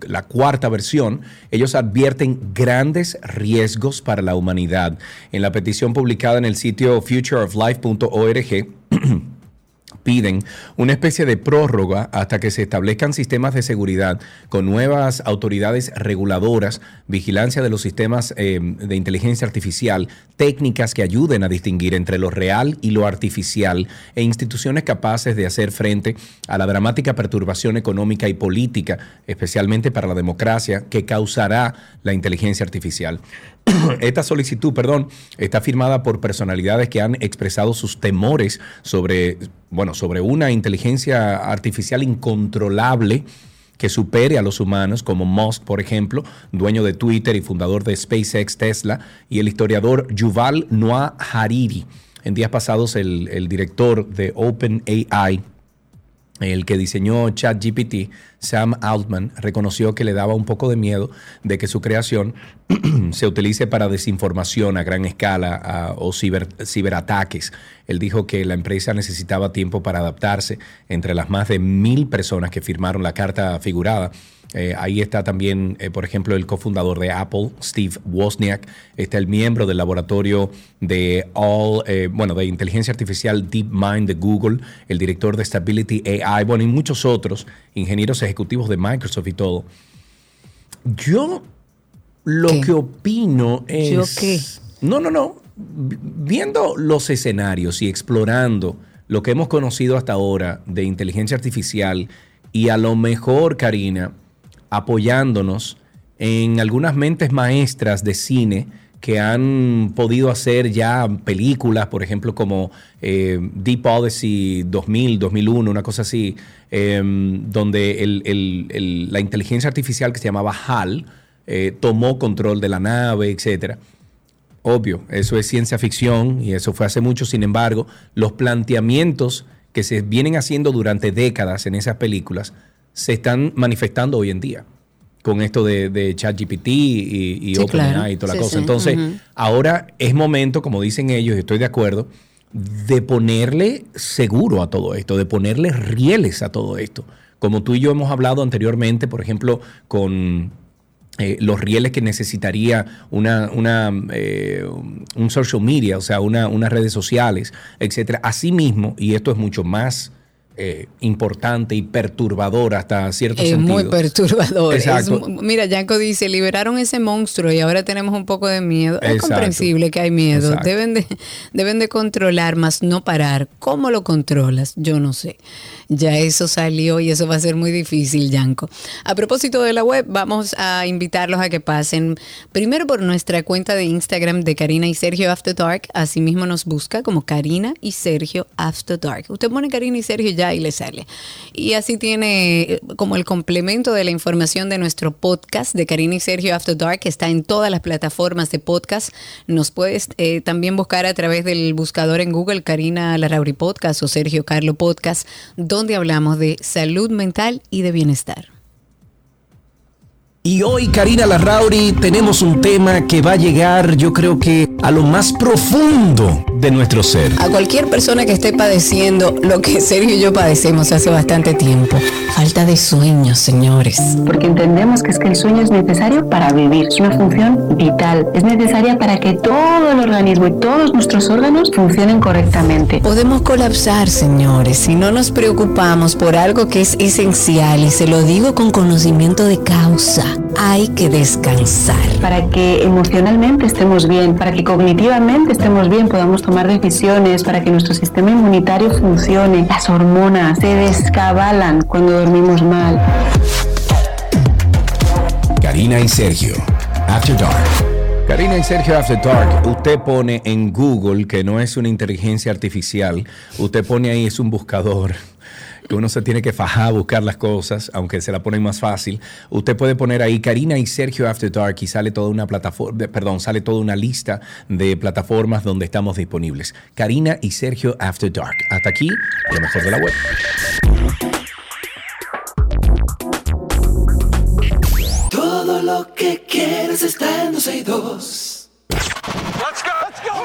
la cuarta versión, ellos advierten grandes riesgos para la humanidad. En la petición publicada en el sitio futureoflife.org, piden una especie de prórroga hasta que se establezcan sistemas de seguridad con nuevas autoridades reguladoras, vigilancia de los sistemas eh, de inteligencia artificial, técnicas que ayuden a distinguir entre lo real y lo artificial e instituciones capaces de hacer frente a la dramática perturbación económica y política, especialmente para la democracia, que causará la inteligencia artificial. Esta solicitud, perdón, está firmada por personalidades que han expresado sus temores sobre, bueno, sobre una inteligencia artificial incontrolable que supere a los humanos, como Musk, por ejemplo, dueño de Twitter y fundador de SpaceX Tesla, y el historiador Yuval Noah Hariri. En días pasados, el, el director de OpenAI, el que diseñó ChatGPT, Sam Altman, reconoció que le daba un poco de miedo de que su creación se utilice para desinformación a gran escala o ciberataques. Él dijo que la empresa necesitaba tiempo para adaptarse entre las más de mil personas que firmaron la carta figurada eh, ahí está también, eh, por ejemplo, el cofundador de Apple, Steve Wozniak. Está el miembro del laboratorio de All, eh, bueno, de inteligencia artificial DeepMind de Google, el director de Stability AI, bueno, y muchos otros ingenieros ejecutivos de Microsoft y todo. Yo lo que opino es. ¿Yo qué? No, no, no. Viendo los escenarios y explorando lo que hemos conocido hasta ahora de inteligencia artificial y a lo mejor, Karina, apoyándonos en algunas mentes maestras de cine que han podido hacer ya películas, por ejemplo, como eh, Deep Odyssey 2000, 2001, una cosa así, em, donde la inteligencia artificial que se llamaba HAL eh, tomó control de la nave, etcétera. Obvio, eso es ciencia ficción y eso fue hace mucho, sin embargo, los planteamientos que se vienen haciendo durante décadas en esas películas se están manifestando hoy en día con esto de, ChatGPT y, y OpenAI y toda la cosa. Entonces, ahora es momento, como dicen ellos, y estoy de acuerdo, de ponerle seguro a todo esto, de ponerle rieles a todo esto. Como tú y yo hemos hablado anteriormente, por ejemplo, con eh, los rieles que necesitaría una, una eh, un social media, o sea, una, unas redes sociales, etcétera. Asimismo, y esto es mucho más eh, importante y perturbador hasta cierto es sentido. Muy perturbador. Exacto. mira, Yanko dice, liberaron ese monstruo y ahora tenemos un poco de miedo. Es comprensible que hay miedo. Deben de, deben de controlar, más no parar. ¿Cómo lo controlas? Yo no sé. Ya eso salió y eso va a ser muy difícil, Yanko. A propósito de la web, vamos a invitarlos a que pasen primero por nuestra cuenta de Instagram de Karina y Sergio After Dark. Asimismo nos busca como Karina y Sergio After Dark. Usted pone Karina y Sergio y le sale. Y así tiene eh, como el complemento de la información de nuestro podcast de Karina y Sergio After Dark, que está en todas las plataformas de podcast. Nos puedes eh, también buscar a través del buscador en Google Karina Larrauri Podcast o Sergio Carlo Podcast, donde hablamos de salud mental y de bienestar. Y hoy, Karina Larrauri, tenemos un tema que va a llegar, yo creo que a lo más profundo de nuestro ser. A cualquier persona que esté padeciendo lo que Sergio y yo padecemos hace bastante tiempo. Falta de sueño, señores. Porque entendemos que es que el sueño es necesario para vivir. Es una función vital. Es necesaria para que todo el organismo y todos nuestros órganos funcionen correctamente. Podemos colapsar, señores, si no nos preocupamos por algo que es esencial y se lo digo con conocimiento de causa hay que descansar. Para que emocionalmente estemos bien, para que cognitivamente estemos bien, podamos tomar decisiones, para que nuestro sistema inmunitario funcione. Las hormonas se descabalan cuando dormimos mal. Karina y Sergio, After Dark. Karina y Sergio After Dark, usted pone en Google, que no es una inteligencia artificial, usted pone ahí, es un buscador que uno se tiene que fajar a buscar las cosas, aunque se la ponen más fácil. Usted puede poner ahí Karina y Sergio After Dark y sale toda una plataforma, perdón, sale toda una lista de plataformas donde estamos disponibles. Karina y Sergio After Dark. Hasta aquí, lo mejor de la web. Todo lo que quieres está en 12 Let's go, let's go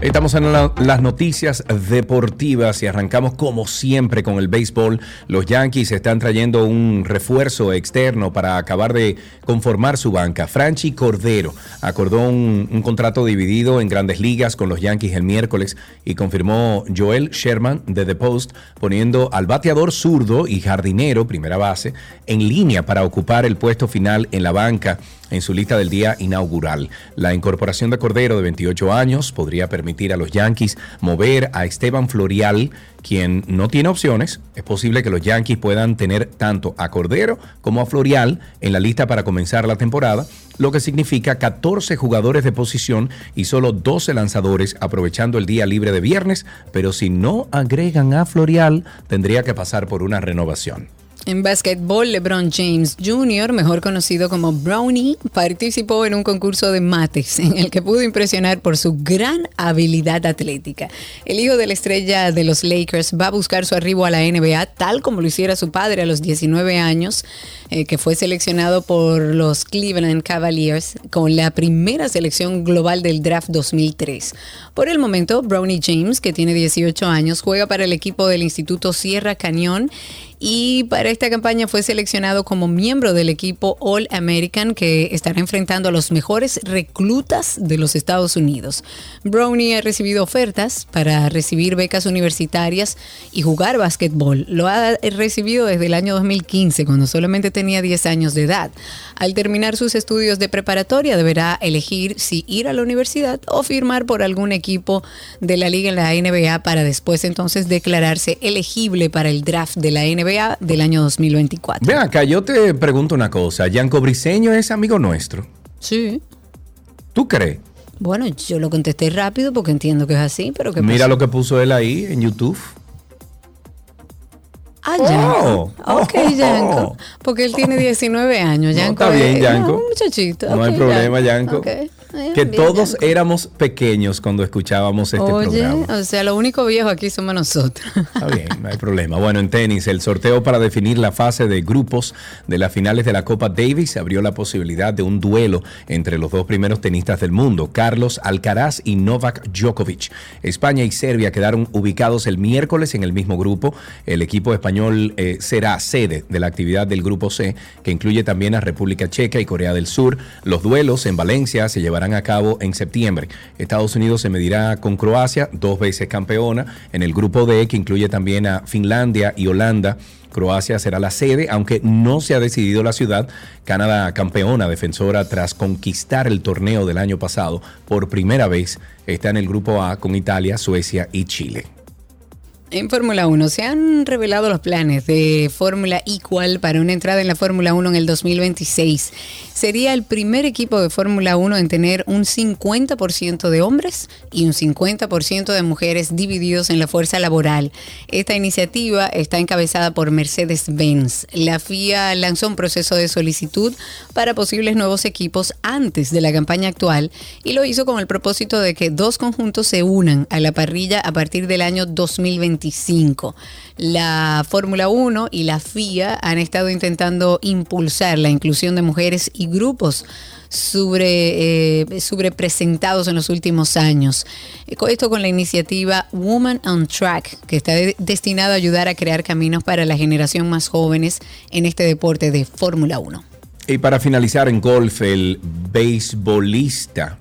Estamos en las noticias deportivas y arrancamos como siempre con el béisbol. Los Yankees están trayendo un refuerzo externo para acabar de conformar su banca. Franchi Cordero acordó un, un, contrato dividido en grandes ligas con los Yankees el miércoles y confirmó Joel Sherman de The Post poniendo al bateador zurdo y jardinero, primera base, en línea para ocupar el puesto final en la banca en su lista del día inaugural. La incorporación de Cordero de 28 años podría permitir a los Yankees mover a Esteban Florial, quien no tiene opciones. Es posible que los Yankees puedan tener tanto a Cordero como a Florial en la lista para comenzar la temporada, lo que significa 14 jugadores de posición y solo 12 lanzadores aprovechando el día libre de viernes, pero si no agregan a Florial, tendría que pasar por una renovación. En básquetbol, LeBron James Jr., mejor conocido como Brownie, participó en un concurso de mates en el que pudo impresionar por su gran habilidad atlética. El hijo de la estrella de los Lakers va a buscar su arribo a la NBA tal como lo hiciera su padre a los 19 años, eh, que fue seleccionado por los Cleveland Cavaliers con la primera selección global del draft 2003. Por el momento, Brownie James, que tiene 18 años, juega para el equipo del Instituto Sierra Cañón y para esta campaña fue seleccionado como miembro del equipo All American que estará enfrentando a los mejores reclutas de los Estados Unidos. Brownie ha recibido ofertas para recibir becas universitarias y jugar básquetbol. Lo ha recibido desde el año 2015, cuando solamente tenía 10 años de edad. Al terminar sus estudios de preparatoria, deberá elegir si ir a la universidad o firmar por algún equipo de la liga en la NBA para después entonces declararse elegible para el draft de la NBA del año 2024. Ven acá, yo te pregunto una cosa. Yanco Briseño es amigo nuestro. Sí. ¿Tú crees? Bueno, yo lo contesté rápido porque entiendo que es así, pero ¿qué Mira lo que puso él ahí en YouTube. Ah, Yanko. Oh. Ok, Yanko. Porque él tiene 19 años. No, Yanko está bien, es- Yanko. no, muchachito. No hay problema, Yanko. Ok. Eh, Que bien, todos Yanko. éramos pequeños cuando escuchábamos este Oye, programa. o sea, lo único viejo aquí somos nosotros. Está bien, no hay problema. Bueno, en tenis, el sorteo para definir la fase de grupos de las finales de la Copa Davis abrió la posibilidad de un duelo entre los dos primeros tenistas del mundo, Carlos Alcaraz y Novak Djokovic. España y Serbia quedaron ubicados el miércoles en el mismo grupo. El equipo español eh, será sede de la actividad del Grupo C, que incluye también a República Checa y Corea del Sur. Los duelos en Valencia se llevarán a cabo en septiembre. Estados Unidos se medirá con Croacia, dos veces campeona, en el Grupo D, que incluye también a Finlandia y Holanda. Croacia será la sede, aunque no se ha decidido la ciudad. Canadá, campeona defensora tras conquistar el torneo del año pasado, por primera vez está en el grupo A con Italia, Suecia y Chile. En Fórmula 1 se han revelado los planes de Fórmula Equal para una entrada en la Fórmula 1 en el 2026. Sería el primer equipo de Fórmula 1 en tener un 50% de hombres y un 50% de mujeres divididos en la fuerza laboral. Esta iniciativa está encabezada por Mercedes-Benz. La FIA lanzó un proceso de solicitud para posibles nuevos equipos antes de la campaña actual y lo hizo con el propósito de que dos conjuntos se unan a la parrilla a partir del año 2025. La Fórmula 1 y la FIA han estado intentando impulsar la inclusión de mujeres y grupos sobre, eh, sobrepresentados en los últimos años. Eh, Esto con la iniciativa Woman on Track, que está de- destinada a ayudar a crear caminos para la generación más jóvenes en este deporte de Fórmula 1. Y para finalizar en golf, el beisbolista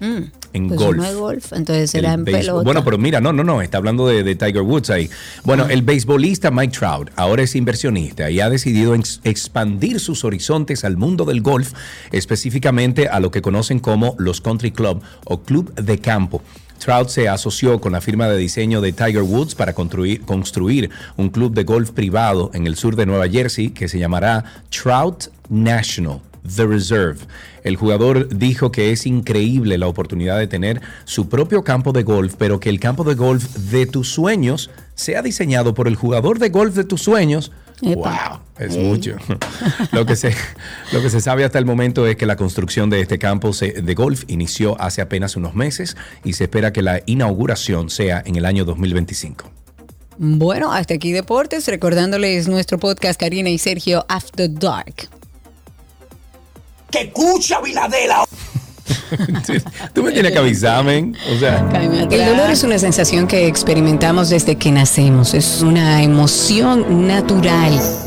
Mm, en pues golf. no es golf, entonces El en pelota. Bueno, pero mira, no, no, no, está hablando de, de Tiger Woods ahí. Bueno, el beisbolista Mike Trout ahora es inversionista y ha decidido ex- expandir sus horizontes al mundo del golf, específicamente a lo que conocen como los country club o club de campo. Trout se asoció con la firma de diseño de Tiger Woods para construir, construir un club de golf privado en el sur de Nueva Jersey que se llamará Trout National. The Reserve. El jugador dijo que es increíble la oportunidad de tener su propio campo de golf, pero que el campo de golf de tus sueños sea diseñado por el jugador de golf de tus sueños. Epa. ¡Wow! Es Ey. mucho. lo, que se, lo que se sabe hasta el momento es que la construcción de este campo de golf inició hace apenas unos meses y se espera que la inauguración sea en el año 2025. Bueno, hasta aquí deportes, recordándoles nuestro podcast Karina y Sergio After Dark. Que escucha, Viladela. Tú me tienes que avisar, men. O sea, El dolor es una sensación que experimentamos desde que nacemos, es una emoción natural.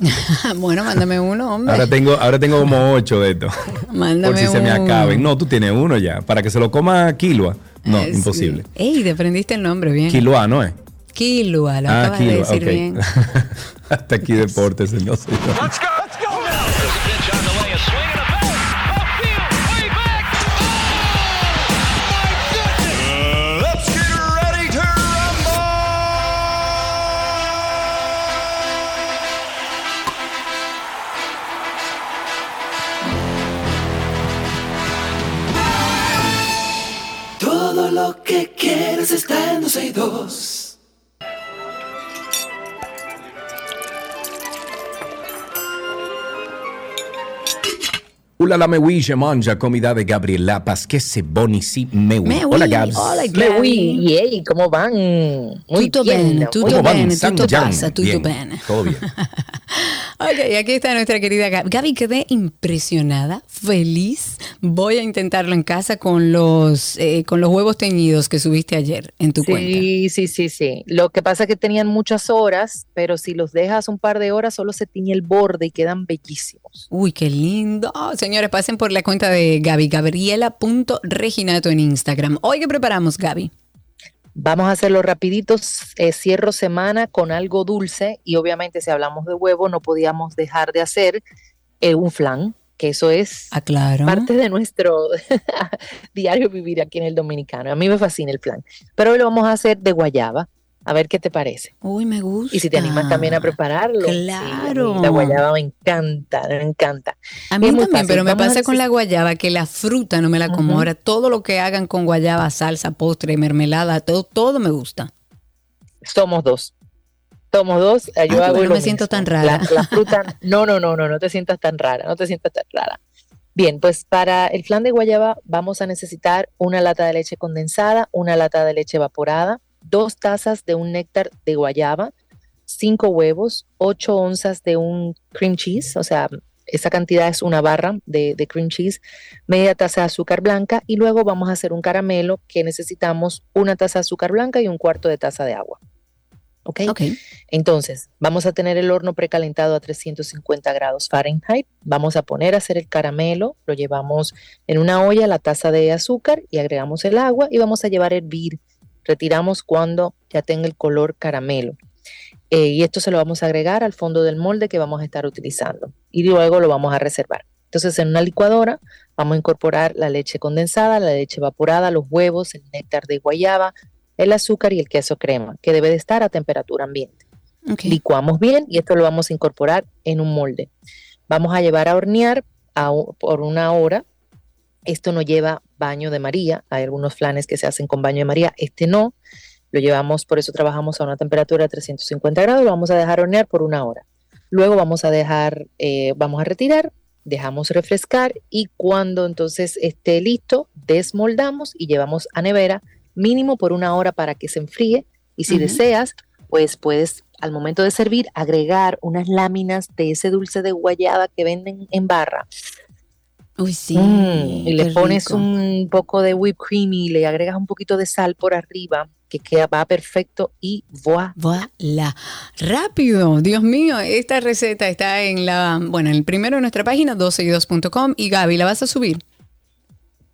bueno, mándame uno, hombre. Ahora tengo, ahora tengo como ocho de esto. Mándame Por si se me acaben. No, tú tienes uno ya. Para que se lo coma Kilua. No, Eh, imposible. Ey, te aprendiste el nombre bien. Kilua, ¿no es? Kilua, lo Ah, acabas de Kilua, decir bien. Hasta aquí deportes, señor. Let's go. Está en 12 y 2. Hola la mewi, je manja comida de Gabriel Lapas, que se bonisi mewi. Mewi, Hola Gabs. hola, Mewi, y hey, ¿cómo van? Muy Tutto bien. bene, tutto pasa, tutto Bien, bene. Todo bien. Ok, aquí está nuestra querida Gaby. Gaby, quedé impresionada, feliz. Voy a intentarlo en casa con los, eh, con los huevos teñidos que subiste ayer en tu cuenta. Sí, sí, sí, sí. Lo que pasa es que tenían muchas horas, pero si los dejas un par de horas, solo se tiñe el borde y quedan bellísimos. Uy, qué lindo. Señores, pasen por la cuenta de Gaby, gabriela.reginato en Instagram. Hoy, ¿qué preparamos, Gaby? Vamos a hacerlo rapiditos, eh, cierro semana con algo dulce y obviamente si hablamos de huevo no podíamos dejar de hacer eh, un flan, que eso es Ah, claro. parte de nuestro diario vivir aquí en el Dominicano. A mí me fascina el flan, pero hoy lo vamos a hacer de guayaba. A ver qué te parece. Uy, me gusta. Y si te animas también a prepararlo. sí, Claro. la guayaba me encanta, me encanta. A mí es también, fácil. pero me Vamos pasa con la guayaba que la fruta no me la como. Ahora, todo lo que hagan con guayaba, salsa, postre, mermelada, todo, todo me gusta. Somos dos. Somos dos. eh, Yo Ah, hago no me siento tan rara. La, la fruta, no, no, no, no, no te sientas tan rara, no te sientas tan rara. Bien, pues para el flan de guayaba vamos a necesitar una lata de leche condensada, una lata de leche evaporada, dos tazas de un néctar de guayaba, cinco huevos, ocho onzas de un cream cheese, o sea, esa cantidad es una barra de, de cream cheese, media taza de azúcar blanca y luego vamos a hacer un caramelo que necesitamos una taza de azúcar blanca y un cuarto de taza de agua. ¿Ok? Ok. Entonces, vamos a tener el horno precalentado a 350 grados Fahrenheit. Vamos a poner a hacer el caramelo. Lo llevamos en una olla, la taza de azúcar y agregamos el agua y vamos a llevar a hervir. Retiramos cuando ya tenga el color caramelo. Eh, y esto se lo vamos a agregar al fondo del molde que vamos a estar utilizando. Y luego lo vamos a reservar. Entonces, en una licuadora vamos a incorporar la leche condensada, la leche evaporada, los huevos, el néctar de guayaba, el azúcar y el queso crema, que debe de estar a temperatura ambiente. Licuamos bien y esto lo vamos a incorporar en un molde. Vamos a llevar a hornear a por una hora. Esto no lleva baño de María. Hay algunos flanes que se hacen con baño de María. Este no. Lo llevamos, por eso trabajamos a una temperatura de 350 grados. Lo vamos a dejar hornear por una hora. Luego vamos a dejar, eh, vamos a retirar, dejamos refrescar y cuando entonces esté listo, desmoldamos y llevamos a nevera mínimo por una hora para que se enfríe. Y si deseas, pues puedes al momento de servir agregar unas láminas de ese dulce de guayaba que venden en barra. Uy, sí. Mm, y le pones rico. un poco de whipped cream y le agregas un poquito de sal por arriba, que queda, va perfecto y voilà. Voilà. Rápido, Dios mío, esta receta está en la, bueno, en el primero de nuestra página, 12y2.com. Y Gaby, ¿la vas a subir?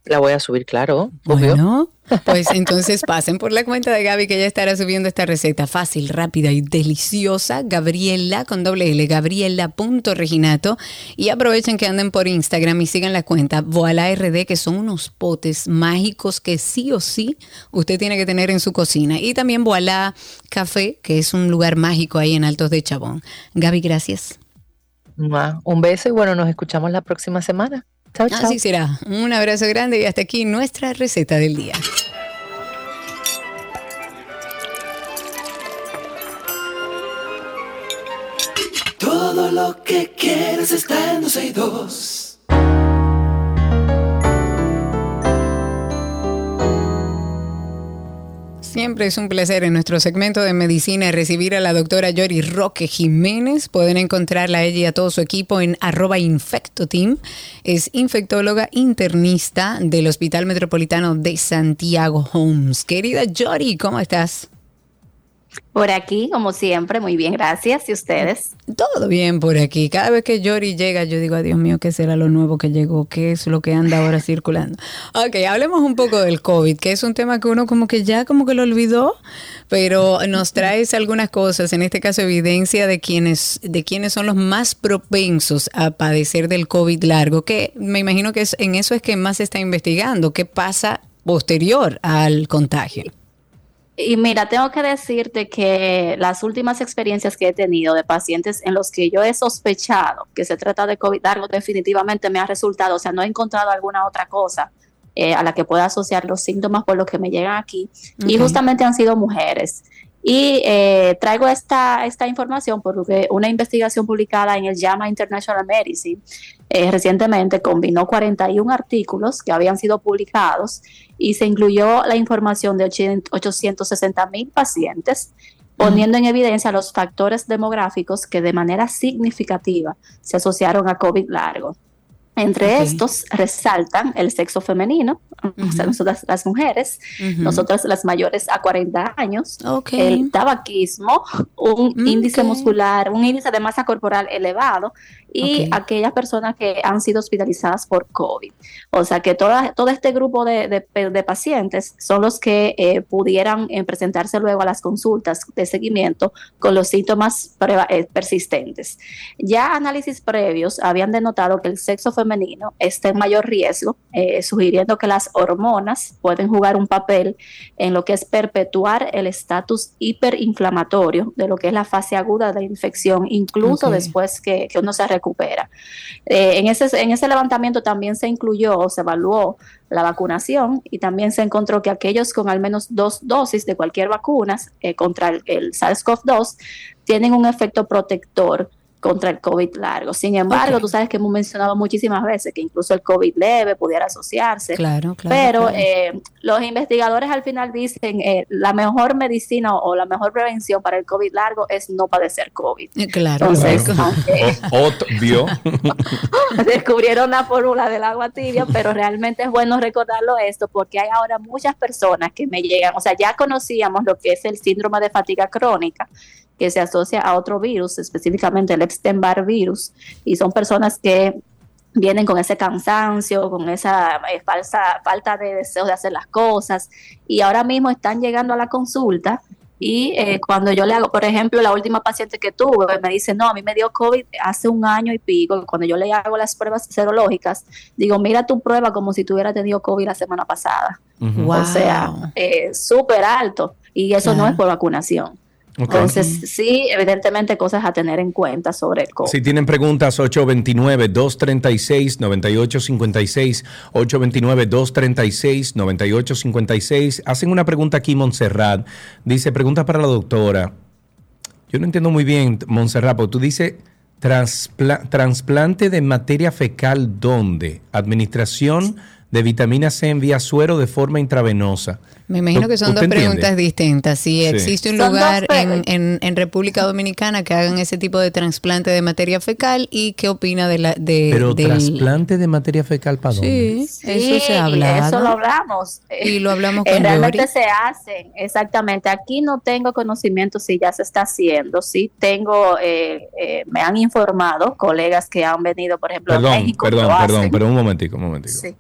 La voy a subir, claro. obvio. Bueno, pues entonces pasen por la cuenta de Gaby que ya estará subiendo esta receta fácil, rápida y deliciosa. Gabriela con doble L, gabriela.reginato. Y aprovechen que anden por Instagram y sigan la cuenta Voila RD, que son unos potes mágicos que sí o sí usted tiene que tener en su cocina. Y también Voila Café, que es un lugar mágico ahí en Altos de Chabón. Gaby, gracias. Un beso y bueno, nos escuchamos la próxima semana. Chao, chao. Así será. Un abrazo grande y hasta aquí nuestra receta del día. Todo lo que quieres está en 12 y 2. Siempre es un placer en nuestro segmento de medicina recibir a la doctora Yori Roque Jiménez. Pueden encontrarla a ella y a todo su equipo en arroba infectoteam. Es infectóloga internista del Hospital Metropolitano de Santiago Homes. Querida Yori, ¿cómo estás? Por aquí, como siempre, muy bien, gracias. ¿Y ustedes? Todo bien por aquí. Cada vez que Yori llega, yo digo, "Ay, Dios mío, ¿qué será lo nuevo que llegó? ¿Qué es lo que anda ahora circulando? Ok, hablemos un poco del COVID, que es un tema que uno como que ya como que lo olvidó, pero nos traes algunas cosas, en este caso evidencia de quienes, de quienes son los más propensos a padecer del COVID largo, que me imagino que es, en eso es que más se está investigando, qué pasa posterior al contagio. Y mira, tengo que decirte que las últimas experiencias que he tenido de pacientes en los que yo he sospechado que se trata de COVID largo, definitivamente me ha resultado, o sea, no he encontrado alguna otra cosa eh, a la que pueda asociar los síntomas por los que me llegan aquí. Y justamente han sido mujeres. Y eh, traigo esta, esta información porque una investigación publicada en el JAMA International Medicine eh, recientemente combinó 41 artículos que habían sido publicados y se incluyó la información de 860 mil pacientes poniendo en evidencia los factores demográficos que de manera significativa se asociaron a COVID largo. Entre estos resaltan el sexo femenino, o sea, nosotras las mujeres, nosotras las mayores a 40 años, el tabaquismo, un índice muscular, un índice de masa corporal elevado y aquellas personas que han sido hospitalizadas por COVID. O sea que toda, todo este grupo de, pacientes son los que eh, pudieran eh, presentarse luego a las consultas de seguimiento con los síntomas eh, persistentes. Ya análisis previos habían denotado que el sexo femenino está en mayor riesgo, sugiriendo que las hormonas pueden jugar un papel en lo que es perpetuar el estatus hiperinflamatorio de lo que es la fase aguda de la infección, incluso después que, que uno se recupera. Eh, en, ese, en ese levantamiento también se incluyó o se evaluó la vacunación y también se encontró que aquellos con al menos dos dosis de cualquier vacuna eh, contra el, el SARS-CoV-2 tienen un efecto protector contra el COVID largo. Sin embargo, tú sabes que hemos mencionado muchísimas veces que incluso el COVID leve pudiera asociarse. Claro, claro. Pero Eh, los investigadores al final dicen eh, la mejor medicina o, la mejor prevención para el COVID largo es no padecer COVID. Eh, claro. Entonces, vio descubrieron la fórmula del agua tibia, pero realmente es bueno recordarlo esto porque hay ahora muchas personas que me llegan, o sea, ya conocíamos lo que es el síndrome de fatiga crónica que se asocia a otro virus, específicamente el Epstein-Barr virus, y son personas que vienen con ese cansancio, con esa eh, falsa, falta de deseo de hacer las cosas, y ahora mismo están llegando a la consulta y eh, cuando yo le hago, por ejemplo, la última paciente que tuve me dice, no, a mí me dio COVID hace un año y pico. Cuando yo le hago las pruebas serológicas, digo, mira tu prueba como si tuviera tenido COVID la semana pasada. O sea, eh, súper alto. Y eso no es por vacunación. Entonces, sí, evidentemente cosas a tener en cuenta sobre el COVID. Si tienen preguntas, 829-236-9856, 829-236-9856. Hacen una pregunta aquí, Montserrat. Dice, pregunta para la doctora. Yo no entiendo muy bien, Montserrat, porque tú dices trasplante de materia fecal, ¿dónde? Administración de vitamina C en vía suero de forma intravenosa. Me imagino que son dos preguntas distintas. Si existe un lugar en, en, República Dominicana que hagan ese tipo de trasplante de materia fecal y qué opina de la de Pero trasplante de materia fecal para dónde? Sí, eso se habla. Eso lo hablamos. Y lo hablamos con Realmente se hacen, exactamente. Aquí no tengo conocimiento si ya se está haciendo. Sí tengo, eh, eh, me han informado colegas que han venido, por ejemplo, perdón, a México. Perdón, perdón, pero un momentico, un momentico. Sí.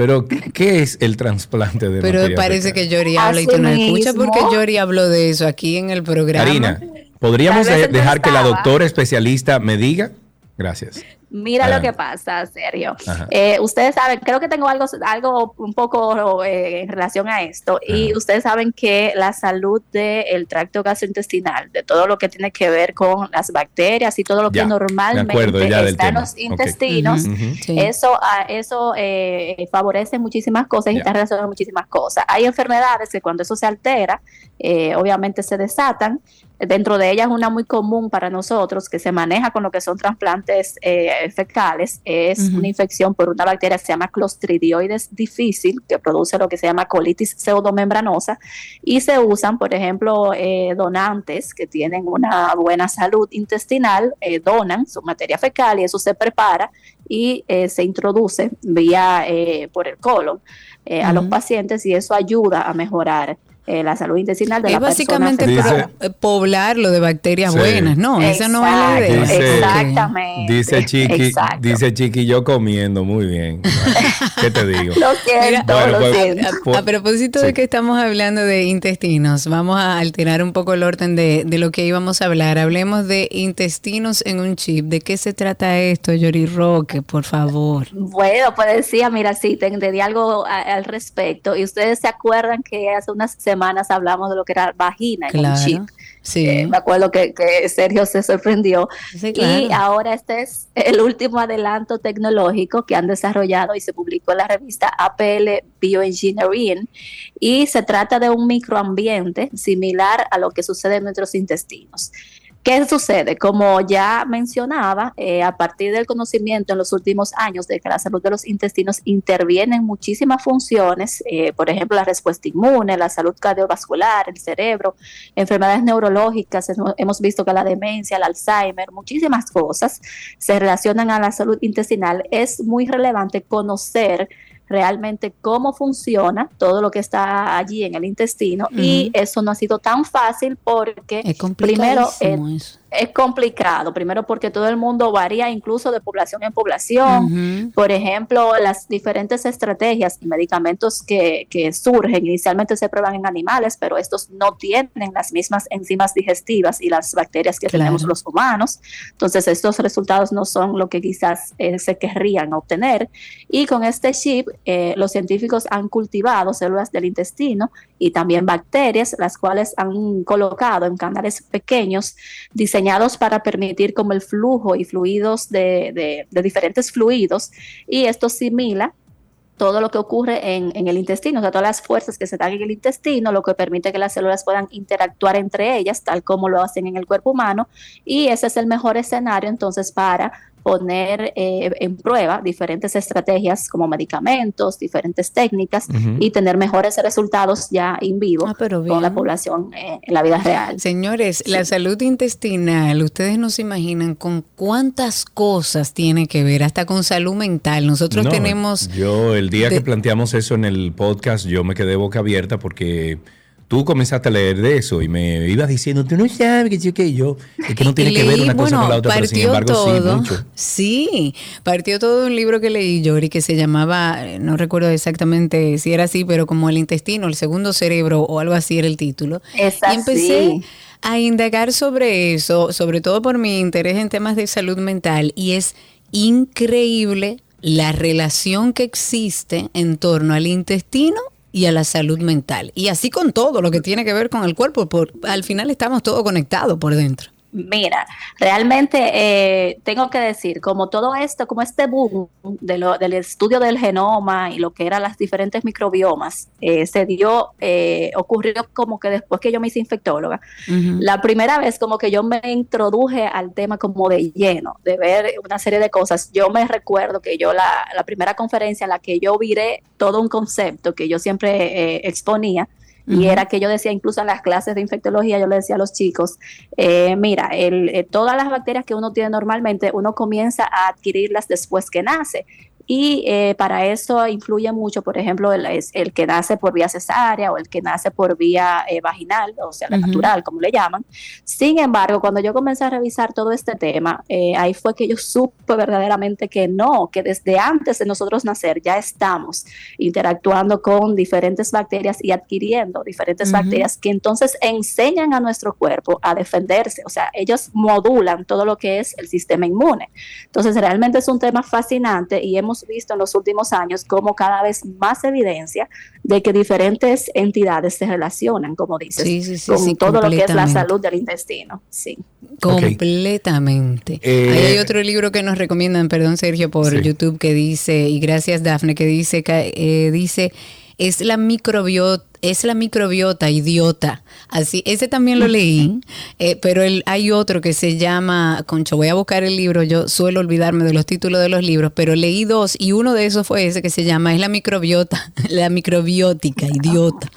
Pero, ¿qué es el trasplante de Pero parece que Yori habla y tú no escuchas porque Yori habló de eso aquí en el programa. Karina, ¿podríamos dejar que la doctora especialista me diga? Gracias. Mira lo que pasa, Sergio. Eh, ustedes saben, creo que tengo algo, algo un poco eh, en relación a esto, y ustedes saben que la salud del tracto gastrointestinal, de todo lo que tiene que ver con las bacterias y todo lo que normalmente está en los intestinos, eso, ah, eso eh, favorece muchísimas cosas y está relacionado a muchísimas cosas. Hay enfermedades que cuando eso se altera, obviamente se desatan. Dentro de ellas una muy común para nosotros que se maneja con lo que son trasplantes fecales. Es una infección por una bacteria que se llama Clostridioides difícil, que produce lo que se llama colitis pseudomembranosa, y se usan, por ejemplo, eh, donantes que tienen una buena salud intestinal, eh, donan su materia fecal y eso se prepara y eh, se introduce vía por el colon a los pacientes y eso ayuda a mejorar eh, la salud intestinal de es la básicamente poblarlo de bacterias buenas, ¿no? Esa no es la idea. Exactamente. Dice Chiqui, dice Chiqui, yo comiendo, muy bien. ¿Qué te digo? lo siento, lo pues, siento. Pues, a, propósito de que estamos hablando de intestinos, vamos a alterar un poco el orden de, de, lo que íbamos a hablar. Hablemos de intestinos en un chip. ¿De qué se trata esto, Yori Roque, por favor? Bueno, pues decía, mira, sí, te, di algo al respecto. Y ustedes se acuerdan que hace unas semanas hablamos de lo que era vagina en un chip. Sí. Eh, me acuerdo que, que Sergio se sorprendió. Sí, claro. Y ahora este es el último adelanto tecnológico que han desarrollado y se publicó en la revista APL Bioengineering. Y se trata de un microambiente similar a lo que sucede en nuestros intestinos. ¿Qué sucede? Como ya mencionaba, eh, a partir del conocimiento en los últimos años de que la salud de los intestinos interviene en muchísimas funciones, eh, por ejemplo, la respuesta inmune, la salud cardiovascular, el cerebro, enfermedades neurológicas, hemos visto que la demencia, el Alzheimer, muchísimas cosas se relacionan a la salud intestinal. Es muy relevante conocer realmente cómo funciona todo lo que está allí en el intestino y eso no ha sido tan fácil porque Es primero eh, eso. Es complicado, primero porque todo el mundo varía incluso de población en población. Ujú. Por ejemplo, las diferentes estrategias y medicamentos que, que surgen inicialmente se prueban en animales, pero estos no tienen las mismas enzimas digestivas y las bacterias que Claro. tenemos los humanos. Entonces, estos resultados no son lo que quizás eh, se querrían obtener. Y con este chip, eh, los científicos han cultivado células del intestino y también bacterias, las cuales han colocado en canales pequeños diseñados para permitir como el flujo y fluidos de, diferentes fluidos y esto simila todo lo que ocurre en, en el intestino, o sea, todas las fuerzas que se dan en el intestino, lo que permite que las células puedan interactuar entre ellas, tal como lo hacen en el cuerpo humano, y ese es el mejor escenario entonces para poner eh, en prueba diferentes estrategias como medicamentos, diferentes técnicas y tener mejores resultados ya in vivo Ah, pero con la población eh, en la vida real. Señores, la salud intestinal, ustedes no se imaginan con cuántas cosas tiene que ver, hasta con salud mental. Nosotros No, tenemos... Yo, el día de- que planteamos eso en el podcast, yo me quedé boca abierta porque tú comenzaste a leer de eso y me ibas diciendo, tú no sabes que yo, que yo. Es que no tiene que ver una cosa con la otra, pero sin partió embargo sí, todo. mucho. Sí, partió todo de un libro que leí, Yori, que se llamaba, eh, no recuerdo exactamente si era así, pero como el intestino, el segundo cerebro o algo así era el título. Es Y empecé a indagar sobre eso, sobre todo por mi interés en temas de salud mental, y es increíble la relación que existe en torno al intestino y a la salud mental. Y así con todo lo que tiene que ver con el cuerpo, por, al final estamos todos conectados por dentro. Mira, realmente eh, tengo que decir, como todo esto, como este boom de lo- del estudio del genoma y lo que eran las diferentes microbiomas, eh, se dio, eh, ocurrió como que después que yo me hice infectóloga, la primera vez como que yo me introduje al tema como de lleno, de ver una serie de cosas. Yo me recuerdo que yo la, la primera conferencia en la que yo viré todo un concepto que yo siempre y era que yo decía, incluso en las clases de infectología, yo le decía a los chicos, eh, mira, el, eh, todas las bacterias que uno tiene normalmente, uno comienza a adquirirlas después que nace. Y eh, para eso influye mucho, por ejemplo, el, que nace por vía cesárea o el que nace por vía eh, vaginal, o sea, la natural, como le llaman. Sin embargo, cuando yo comencé a revisar todo este tema, eh, ahí fue que yo supe verdaderamente que no, que desde antes de nosotros nacer ya estamos interactuando con diferentes bacterias y adquiriendo diferentes bacterias que entonces enseñan a nuestro cuerpo a defenderse. O sea, ellos modulan todo lo que es el sistema inmune. Entonces, realmente es un tema fascinante y hemos visto en los últimos años como cada vez más evidencia de que diferentes entidades se relacionan, como dices, Sí, sí, sí, con sí, todo lo que es la salud del intestino. Sí. Completamente. Eh, Ahí hay otro libro que nos recomiendan, perdón Sergio, por Sí. YouTube que dice, y gracias Dafne, que dice, que, eh, dice, es la microbiota, es la microbiota idiota. Así, ese también lo leí, eh, pero el, hay otro que se llama, concho, voy a buscar el libro, yo suelo olvidarme de los títulos de los libros, pero leí dos y uno de esos fue ese que se llama, es la microbiota, la microbiótica idiota.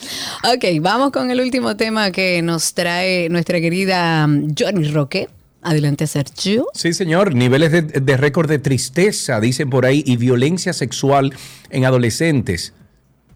Ok, vamos con el último tema que nos trae nuestra querida mm, Johnny Roque. Adelante, Sergio. Sí, señor. Niveles de, de récord de tristeza, dicen por ahí, y violencia sexual en adolescentes.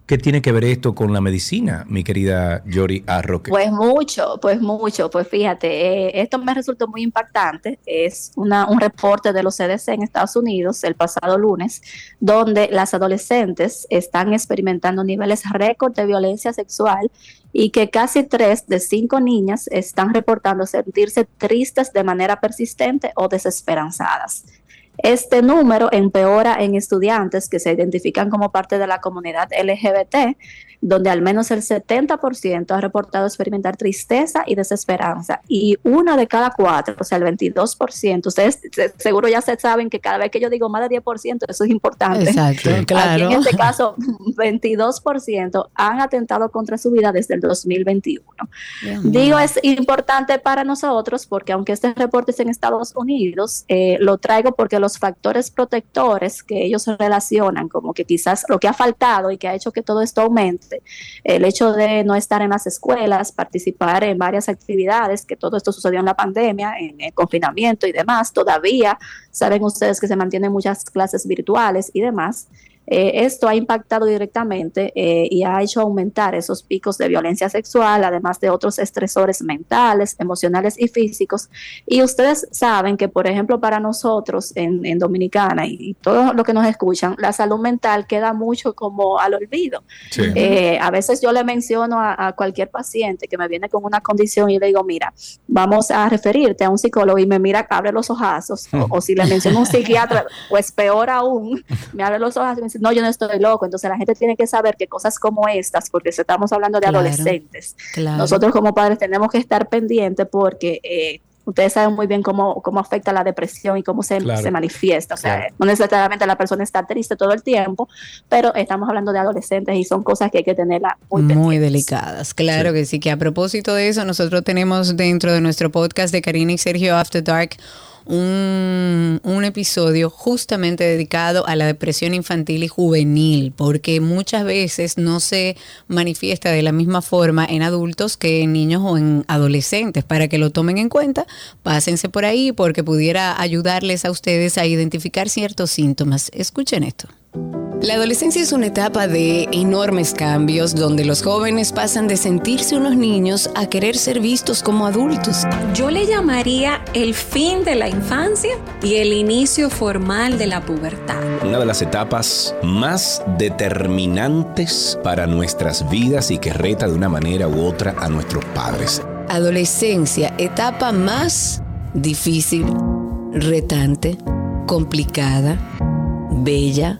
¿Qué tiene que ver esto con la medicina, mi querida Yori Arroque? Pues mucho, pues mucho, pues fíjate, eh, esto me resultó muy impactante, es una, un reporte de los CDC en Estados Unidos el pasado lunes, donde las adolescentes están experimentando niveles récord de violencia sexual y que casi tres de cinco niñas están reportando sentirse tristes de manera persistente o desesperanzadas. Este número empeora en estudiantes que se identifican como parte de la comunidad LGBT, donde al menos el 70% ha reportado experimentar tristeza y desesperanza. Y una de cada cuatro, o sea, el 22%, ustedes seguro ya se saben que cada vez que yo digo más de 10%, eso es importante. Exacto, claro. Aquí en este caso, 22% han atentado contra su vida desde el 2021. Digo, es importante para nosotros porque aunque este reporte es en Estados Unidos, eh, lo traigo porque los factores protectores que ellos relacionan, como que quizás lo que ha faltado y que ha hecho que todo esto aumente, el hecho de no estar en las escuelas, participar en varias actividades, que todo esto sucedió en la pandemia, en el confinamiento y demás, todavía saben ustedes que se mantienen muchas clases virtuales y demás. Eh, esto ha impactado directamente eh, y ha hecho aumentar esos picos de violencia sexual, además de otros estresores mentales, emocionales y físicos. Y ustedes saben que, por ejemplo, para nosotros en, Dominicana y, todos los que nos escuchan, la salud mental queda mucho como al olvido. Eh, a veces yo le menciono a, cualquier paciente que me viene con una condición y le digo, mira, vamos a referirte a un psicólogo y me mira, abre los ojazos, o, o, si le menciono a un psiquiatra, pues peor aún, me abre los ojazos y me dice, no, yo no estoy loco. Entonces la gente tiene que saber que cosas como estas, porque estamos hablando de adolescentes, nosotros como padres tenemos que estar pendientes porque eh, ustedes saben muy bien cómo, cómo afecta la depresión y cómo se, se manifiesta. O sea, no necesariamente la persona está triste todo el tiempo, pero estamos hablando de adolescentes y son cosas que hay que tenerla muy, muy delicadas. Claro que sí, que a propósito de eso, nosotros tenemos dentro de nuestro podcast de Karina y Sergio After Dark un, un, episodio justamente dedicado a la depresión infantil y juvenil, porque muchas veces no se manifiesta de la misma forma en adultos que en niños o en adolescentes. Para que lo tomen en cuenta, pásense por ahí porque pudiera ayudarles a ustedes a identificar ciertos síntomas. Escuchen esto. La adolescencia es una etapa de enormes cambios donde los jóvenes pasan de sentirse unos niños a querer ser vistos como adultos. Yo le llamaría el fin de la infancia y el inicio formal de la pubertad. Una de las etapas más determinantes para nuestras vidas y que reta de una manera u otra a nuestros padres. Adolescencia, etapa más difícil, retante, complicada, bella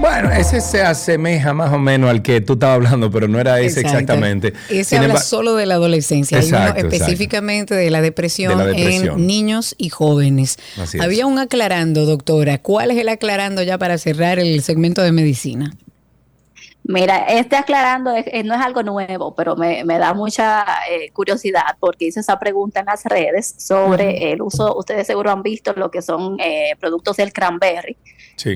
Bueno, ese se asemeja más o menos al que tú estabas hablando, pero no era ese exactamente. Ese habla solo de la adolescencia, específicamente de la, depresión en niños y jóvenes. Había un aclarando, doctora. ¿Cuál es el aclarando ya para cerrar el segmento de medicina? Mira, este aclarando eh, no es algo nuevo, pero me, da mucha eh, curiosidad porque hice esa pregunta en las redes sobre el uso, ustedes seguro han visto lo que son eh, productos del cranberry,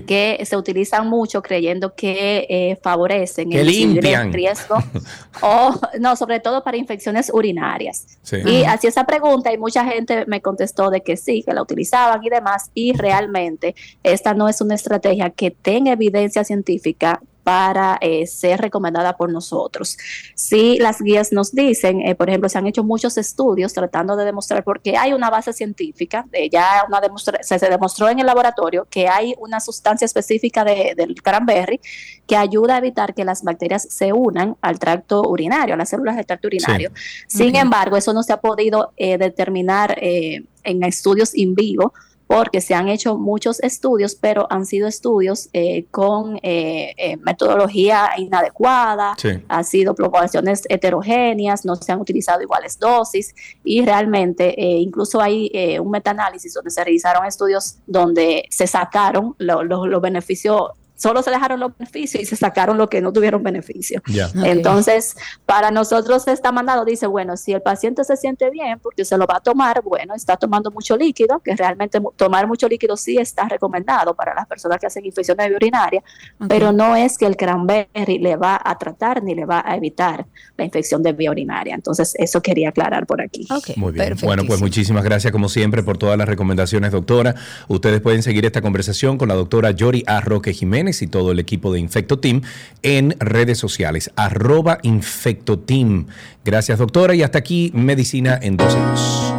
que se utilizan mucho creyendo que favorecen el riesgo, o no, sobre todo para infecciones urinarias. Y así esa pregunta y mucha gente me contestó de que sí, que la utilizaban y demás, y realmente esta no es una estrategia que tenga evidencia científica para eh, ser recomendada por nosotros. Si las guías nos dicen, eh, por ejemplo, se han hecho muchos estudios tratando de demostrar, porque hay una base científica, ya una se, se, demostró en el laboratorio que hay una sustancia específica del cranberry que ayuda a evitar que las bacterias se unan al tracto urinario, a las células del tracto urinario. Sin embargo, eso no se ha podido eh, determinar en estudios in vivo porque se han hecho muchos estudios, pero han sido estudios eh, con eh, eh, metodología inadecuada, han sido poblaciones heterogéneas, no se han utilizado iguales dosis y realmente incluso hay un metaanálisis donde se realizaron estudios donde se sacaron los beneficios solo se dejaron los beneficios y se sacaron lo que no tuvieron beneficio. Entonces, para nosotros está mandado, dice, bueno, si el paciente se siente bien porque se lo va a tomar, bueno, está tomando mucho líquido, que realmente tomar mucho líquido sí está recomendado para las personas que hacen infecciones urinarias, pero no es que el cranberry le va a tratar ni le va a evitar la infección de vía urinaria. Entonces, eso quería aclarar por aquí. Muy bien. Bueno, pues muchísimas gracias como siempre por todas las recomendaciones, doctora. Ustedes pueden seguir esta conversación con la doctora Yori Arroque Jiménez Estebanes y todo el equipo de Infecto Team en redes sociales, arroba Infecto Team. Gracias doctora y hasta aquí Medicina en dos años.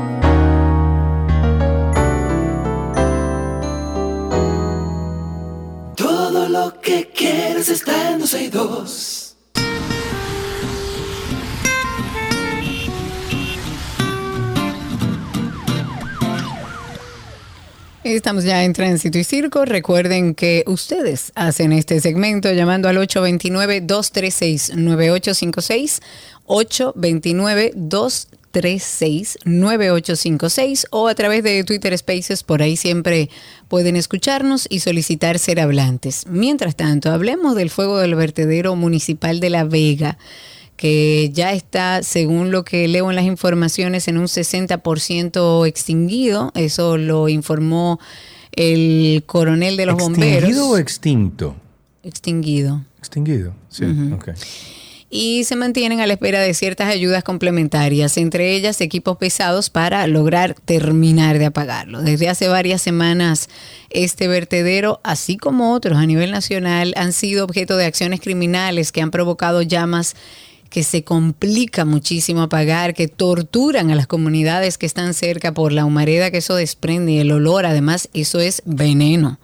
Todo lo que quieres está en 12 y 2. Estamos ya en Tránsito y Circo. Recuerden que ustedes hacen este segmento llamando al 829-236-9856, 829-236-9856 o a través de Twitter Spaces. Por ahí siempre pueden escucharnos y solicitar ser hablantes. Mientras tanto, hablemos del fuego del vertedero municipal de La Vega que ya está, según lo que leo en las informaciones, en un 60% extinguido. Eso lo informó el coronel de los bomberos. ¿Extinguido o extinto? Extinguido. Extinguido, sí. Y se mantienen a la espera de ciertas ayudas complementarias, entre ellas equipos pesados para lograr terminar de apagarlo. Desde hace varias semanas este vertedero, así como otros a nivel nacional, han sido objeto de acciones criminales que han provocado llamas que se complica muchísimo apagar, que torturan a las comunidades que están cerca por la humareda que eso desprende y el olor, además eso es veneno.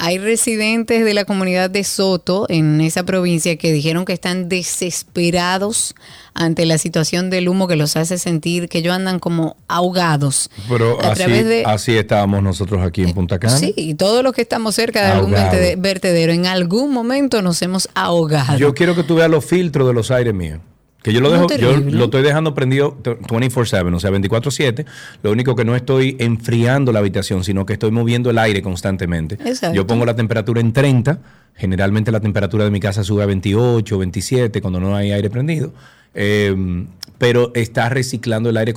Hay residentes de la comunidad de Soto en esa provincia que dijeron que están desesperados ante la situación del humo que los hace sentir que ellos andan como ahogados. Pero así, así estábamos nosotros aquí en Punta Cana. Sí, y todos los que estamos cerca de algún vertedero, en algún momento nos hemos ahogado. Yo quiero que tú veas los filtros de los aires míos. Que yo lo dejo, yo lo estoy dejando prendido 24/7, o sea, 24/7. Lo único que no estoy enfriando la habitación, sino que estoy moviendo el aire constantemente. Yo pongo la temperatura en 30, generalmente la temperatura de mi casa sube a 28, 27 cuando no hay aire prendido. Eh, pero está reciclando el aire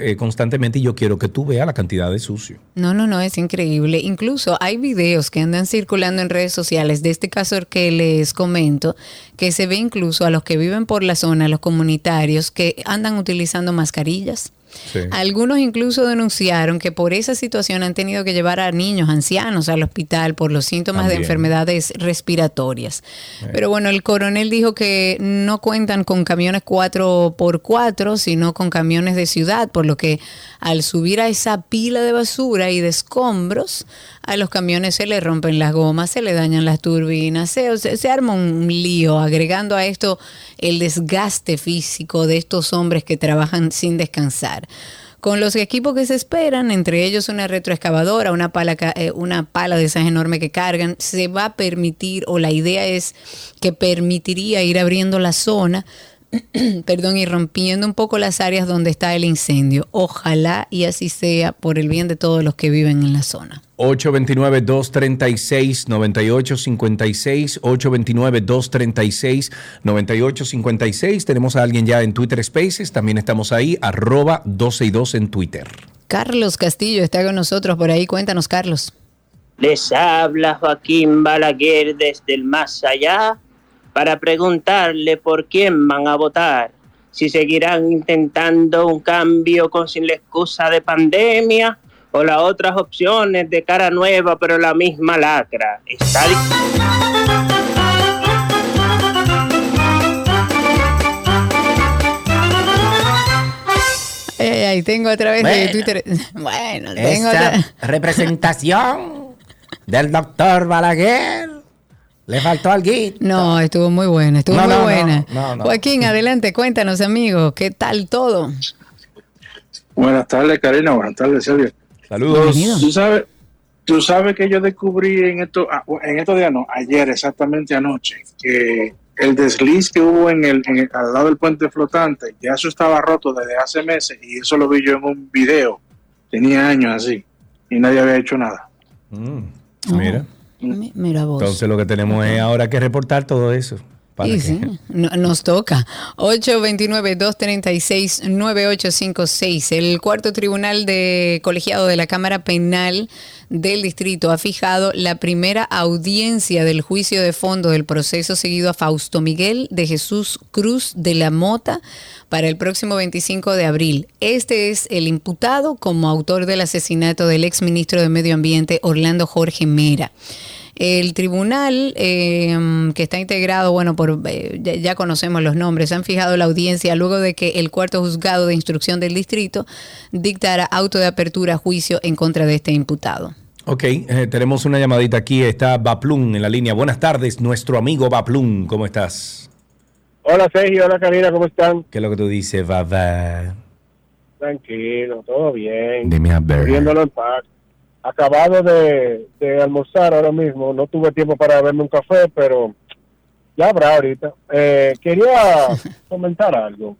eh, constantemente y yo quiero que tú veas la cantidad de sucio. No, no, no, es increíble. Incluso hay videos que andan circulando en redes sociales de este caso que les comento, que se ve incluso a los que viven por la zona, los comunitarios, que andan utilizando mascarillas algunos incluso denunciaron que por esa situación han tenido que llevar a niños ancianos al hospital por los síntomas de enfermedades respiratorias. Pero bueno, el coronel dijo que no cuentan con camiones 4x4, sino con camiones de ciudad, por lo que al subir a esa pila de basura y de escombros, a los camiones se le rompen las gomas, se le dañan las turbinas, se, se, arma un lío, agregando a esto el desgaste físico de estos hombres que trabajan sin descansar. Con los equipos que se esperan, entre ellos una retroexcavadora, una pala, eh, una pala de esas enormes que cargan, se va a permitir, o la idea es que permitiría ir abriendo la zona perdón, y rompiendo un poco las áreas donde está el incendio. Ojalá y así sea por el bien de todos los que viven en la zona. 829-236-9856, 829-236-9856. Tenemos a alguien ya en Twitter Spaces, también estamos ahí, arroba 12 y 2 en Twitter. Carlos Castillo está con nosotros por ahí, cuéntanos Carlos. Les habla Joaquín Balaguer desde el más allá para preguntarle por quién van a votar, si seguirán intentando un cambio con sin la excusa de pandemia o las otras opciones de cara nueva pero la misma lacra. Está ahí tengo a través de Twitter. Bueno, tengo esa representación del doctor Balaguer le faltó algo. No, estuvo muy buena, estuvo muy buena. Joaquín, adelante, cuéntanos, amigo, ¿qué tal todo? Buenas tardes, Karina. Buenas tardes, Sergio. Saludos. Tú sabes, tú sabes que yo descubrí en esto, ah, en estos días, no, ayer, exactamente anoche, que el desliz que hubo en el, al lado del puente flotante, ya eso estaba roto desde hace meses y eso lo vi yo en un video. Tenía años así y nadie había hecho nada. Mm, mira. Mira vos. Entonces lo que tenemos es ahora que reportar todo eso. Sí, sí. nos toca. 829-236-9856. El cuarto tribunal de colegiado de la Cámara Penal del Distrito ha fijado la primera audiencia del juicio de fondo del proceso seguido a Fausto Miguel de Jesús Cruz de la Mota para el próximo 25 de abril. Este es el imputado como autor del asesinato del exministro de Medio Ambiente Orlando Jorge Mera. El tribunal, eh, que está integrado, bueno, por eh, ya, ya conocemos los nombres, han fijado la audiencia luego de que el cuarto juzgado de instrucción del distrito dictara auto de apertura a juicio en contra de este imputado. Ok, eh, tenemos una llamadita aquí. Está Baplum en la línea. Buenas tardes, nuestro amigo Baplum. ¿Cómo estás? Hola Sergio, hola Karina, ¿cómo están? ¿Qué es lo que tú dices, Baba? Tranquilo, todo bien. Dime a ver. Viéndolo en paz. Acabado de, de almorzar ahora mismo, no tuve tiempo para beberme un café, pero ya habrá ahorita. Eh, quería comentar algo.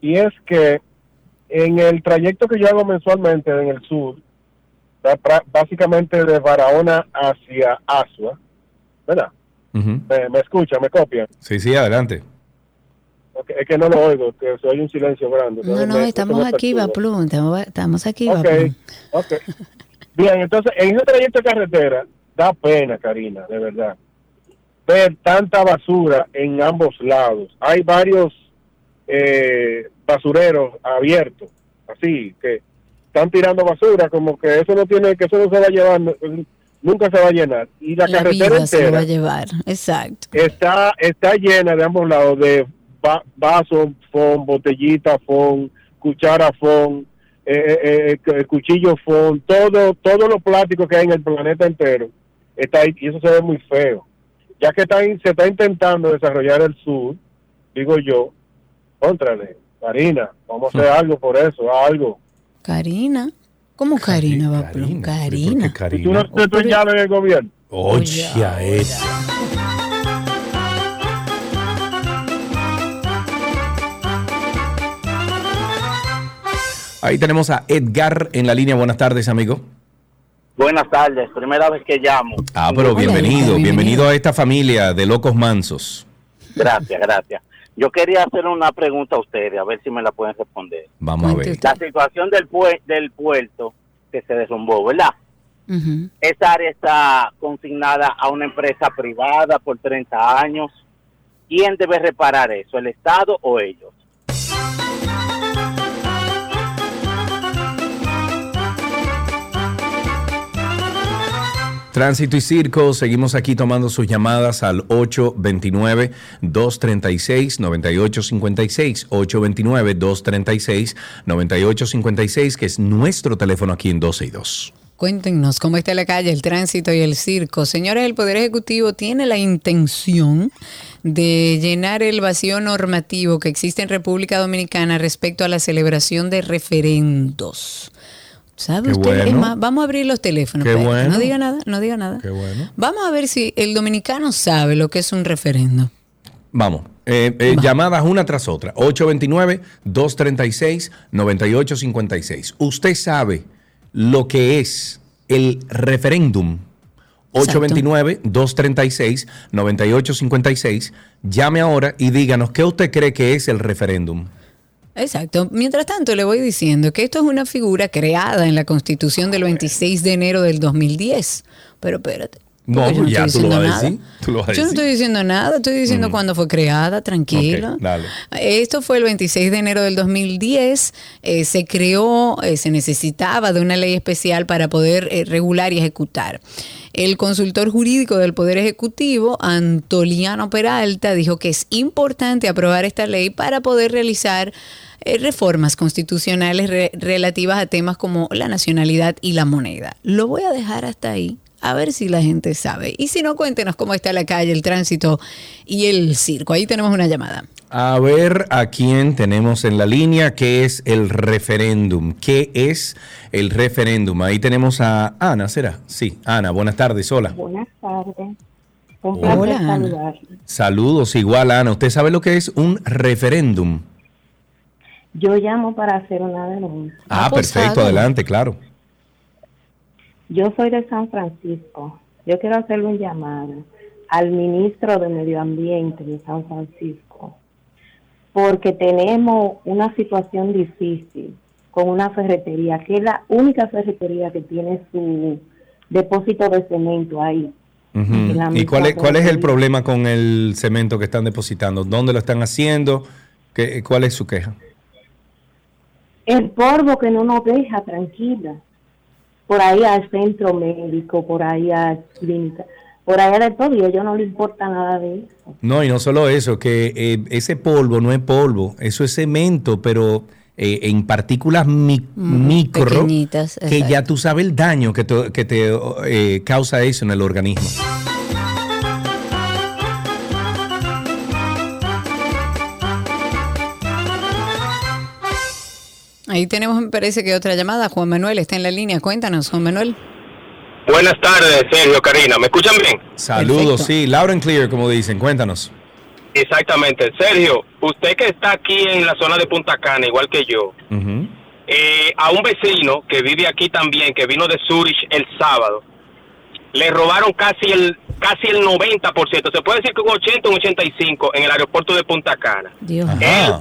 Y es que en el trayecto que yo hago mensualmente en el sur, básicamente de Barahona hacia Asua, ¿verdad? Me, me escucha, me copia. Sí, sí, adelante. Es que no lo oigo, que se oye un silencio grande. No, no, me- estamos aquí. Baplum, estamos, estamos aquí, Baplum. ok. Bien, entonces, en ese trayecto de carretera, da pena, Karina, de verdad, ver tanta basura en ambos lados. Hay varios eh, basureros abiertos, así, que están tirando basura, como que eso no tiene, que eso no se va a llevar, nunca se va a llenar. Y la, La carretera vida se lo va a entera llevar, exacto. está, está llena de ambos lados de va- vasos, fon, botellita, fon, cuchara, fon, eh, eh, eh, cuchillo, fon, todo, todos los plásticos que hay en el planeta entero está ahí y eso se ve muy feo. Ya que está, in- se está intentando desarrollar el sur, digo yo, contrale, Karina, vamos a hacer algo por eso, algo. Karina. ¿Cómo Karina, Baplum? Karina. Y tú no te tú llave en el gobierno. Oye, a Ahí tenemos a Edgar en la línea. Buenas tardes, amigo. Buenas tardes, primera vez que llamo. Ah, pero Hola, bienvenido, bienvenido a esta familia de locos mansos. Gracias, gracias. Yo quería hacer una pregunta a ustedes, a ver si me la pueden responder. Vamos a ver. La situación del, pue- del puerto que se derrumbó, ¿verdad? Ujú. Esa área está consignada a una empresa privada por 30 años. ¿Quién debe reparar eso, el Estado o ellos? Tránsito y Circo, seguimos aquí tomando sus llamadas al 829-236-9856, 829-236-9856, que es nuestro teléfono aquí en 12 y 2. Cuéntenos cómo está la calle, el tránsito y el circo. Señores, el Poder Ejecutivo tiene la intención de llenar el vacío normativo que existe en República Dominicana respecto a la celebración de referendos. ¿Sabe Qué usted? Es bueno. más, vamos a abrir los teléfonos. Qué bueno. No diga nada, no diga nada. Qué bueno. Vamos a ver si el dominicano sabe lo que es un referendo. Vamos, eh, eh, llamadas una tras otra, 829-236-9856. Usted sabe lo que es el referéndum. 829-236-9856. Llame ahora y díganos qué usted cree que es el referéndum. Exacto. Mientras tanto, le voy diciendo que esto es una figura creada en la Constitución del 26 de enero del 2010. Pero espérate. No, yo ya estoy tú lo vas a decir. Tú lo vas a Yo no estoy diciendo nada, estoy diciendo Mm. cuándo fue creada, dale. Esto fue el 26 de enero del 2010. eh, se creó, eh, se necesitaba de una ley especial para poder eh, regular y ejecutar. El consultor jurídico del Poder Ejecutivo, Antoliano Peralta, dijo que es importante aprobar esta ley para poder realizar eh, reformas constitucionales re- relativas a temas como la nacionalidad y la moneda. Lo voy a dejar hasta ahí. A ver si la gente sabe. Y si no, cuéntenos cómo está la calle, el tránsito y el circo. Ahí tenemos una llamada. A ver a quién tenemos en la línea, qué es el referéndum. ¿Qué es el referéndum? Ahí tenemos a Ana, ¿será? Sí, Ana, buenas tardes, hola. Buenas tardes. Un Hola, Ana. Saludos, igual Ana. ¿Usted sabe lo que es un referéndum? Yo llamo para hacer una denuncia. Ah, perfecto, adelante, claro. Yo soy de San Francisco. Yo quiero hacerle un llamado al ministro de Medio Ambiente de San Francisco porque tenemos una situación difícil con una ferretería, que es la única ferretería que tiene su depósito de cemento ahí. ¿Y cuál es, cuál es el problema con el cemento que están depositando? ¿Dónde lo están haciendo? ¿Qué, ¿Cuál es su queja? El polvo que no nos deja tranquila. Por ahí al centro médico, por ahí a clínica, por ahí de todo y a ellos no les importa nada de eso. No, y no solo eso, que eh, ese polvo no es polvo, eso es cemento, pero eh, en partículas mi- micro, pequeñitas, que ya tú sabes el daño que te, que te eh, causa eso en el organismo. Ahí tenemos, me parece que otra llamada. Juan Manuel está en la línea. Cuéntanos, Juan Manuel. Buenas tardes, Sergio, Karina. ¿Me escuchan bien? Saludos, sí, loud and clear, como dicen, cuéntanos. Exactamente. Sergio, usted que está aquí en la zona de Punta Cana, igual que yo, eh, a un vecino que vive aquí también, que vino de Zurich el sábado, le robaron casi el casi el 90%, se puede decir que un 80 un 85 en el aeropuerto de Punta Cana. Dios. Él,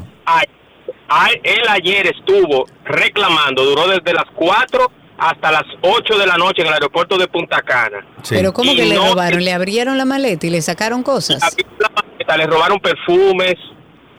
él ayer estuvo reclamando, duró desde las 4 hasta las 8 de la noche en el aeropuerto de Punta Cana. Pero ¿cómo Y que le no- robaron? ¿Le abrieron la maleta y le sacaron cosas? le robaron perfumes.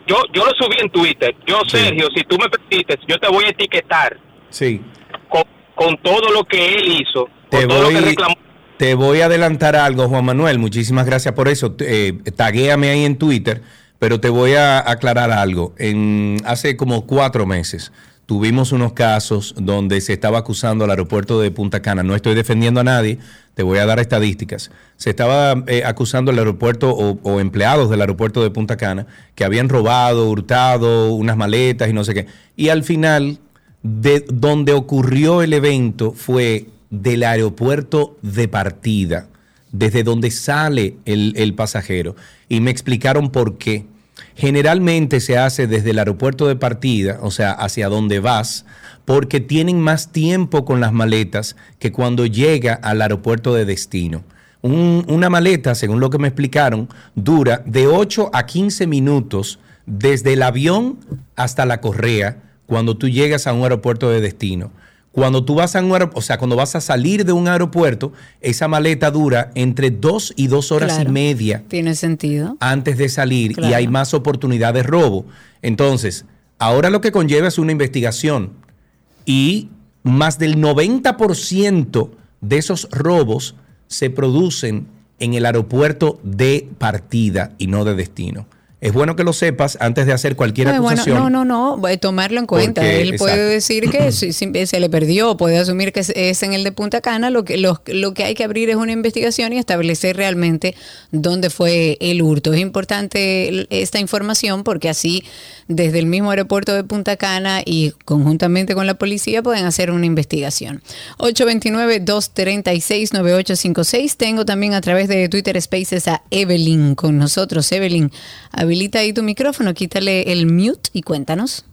Yo yo lo subí en Twitter. Yo, Sergio, si tú me permites, yo te voy a etiquetar Sí. con, con todo lo que él hizo, Te con todo lo que voy, reclamó. te voy a adelantar algo, Juan Manuel. Muchísimas gracias por eso. Eh, taguéame ahí en Twitter, pero te voy a aclarar algo. En, hace como cuatro meses tuvimos unos casos donde se estaba acusando al aeropuerto de Punta Cana. No estoy defendiendo a nadie, te voy a dar estadísticas. Se estaba eh, acusando al aeropuerto o, o empleados del aeropuerto de Punta Cana que habían robado, hurtado unas maletas y no sé qué. Y al final de donde ocurrió el evento fue del aeropuerto de partida, desde donde sale el, el pasajero. Y me explicaron por qué. Generalmente se hace desde el aeropuerto de partida, o sea, hacia donde vas, porque tienen más tiempo con las maletas que cuando llega al aeropuerto de destino. Un- una maleta, según lo que me explicaron, dura de 8 a 15 minutos desde el avión hasta la correa cuando tú llegas a un aeropuerto de destino. Cuando tú vas a un aeropuerto, o sea, cuando vas a salir de un aeropuerto, esa maleta dura entre dos y dos horas Claro. y media Tiene sentido. antes de salir y hay más oportunidad de robo. Entonces, ahora lo que conlleva es una investigación y más del 90% de esos robos se producen en el aeropuerto de partida y no de destino. Es bueno que lo sepas antes de hacer cualquier Pues bueno, acusación. no, no, no, voy a tomarlo en cuenta. Porque, Él puede decir que se le perdió, puede asumir que es, en el de Punta Cana. Lo que, lo, lo que hay que abrir es una investigación y establecer realmente dónde fue el hurto. Es importante esta información porque así, desde el mismo aeropuerto de Punta Cana y conjuntamente con la policía, pueden hacer una investigación. 829-236-9856. Tengo también a través de Twitter Spaces a Evelyn con nosotros. Evelyn, habilita ahí tu micrófono, quítale el mute y cuéntanos.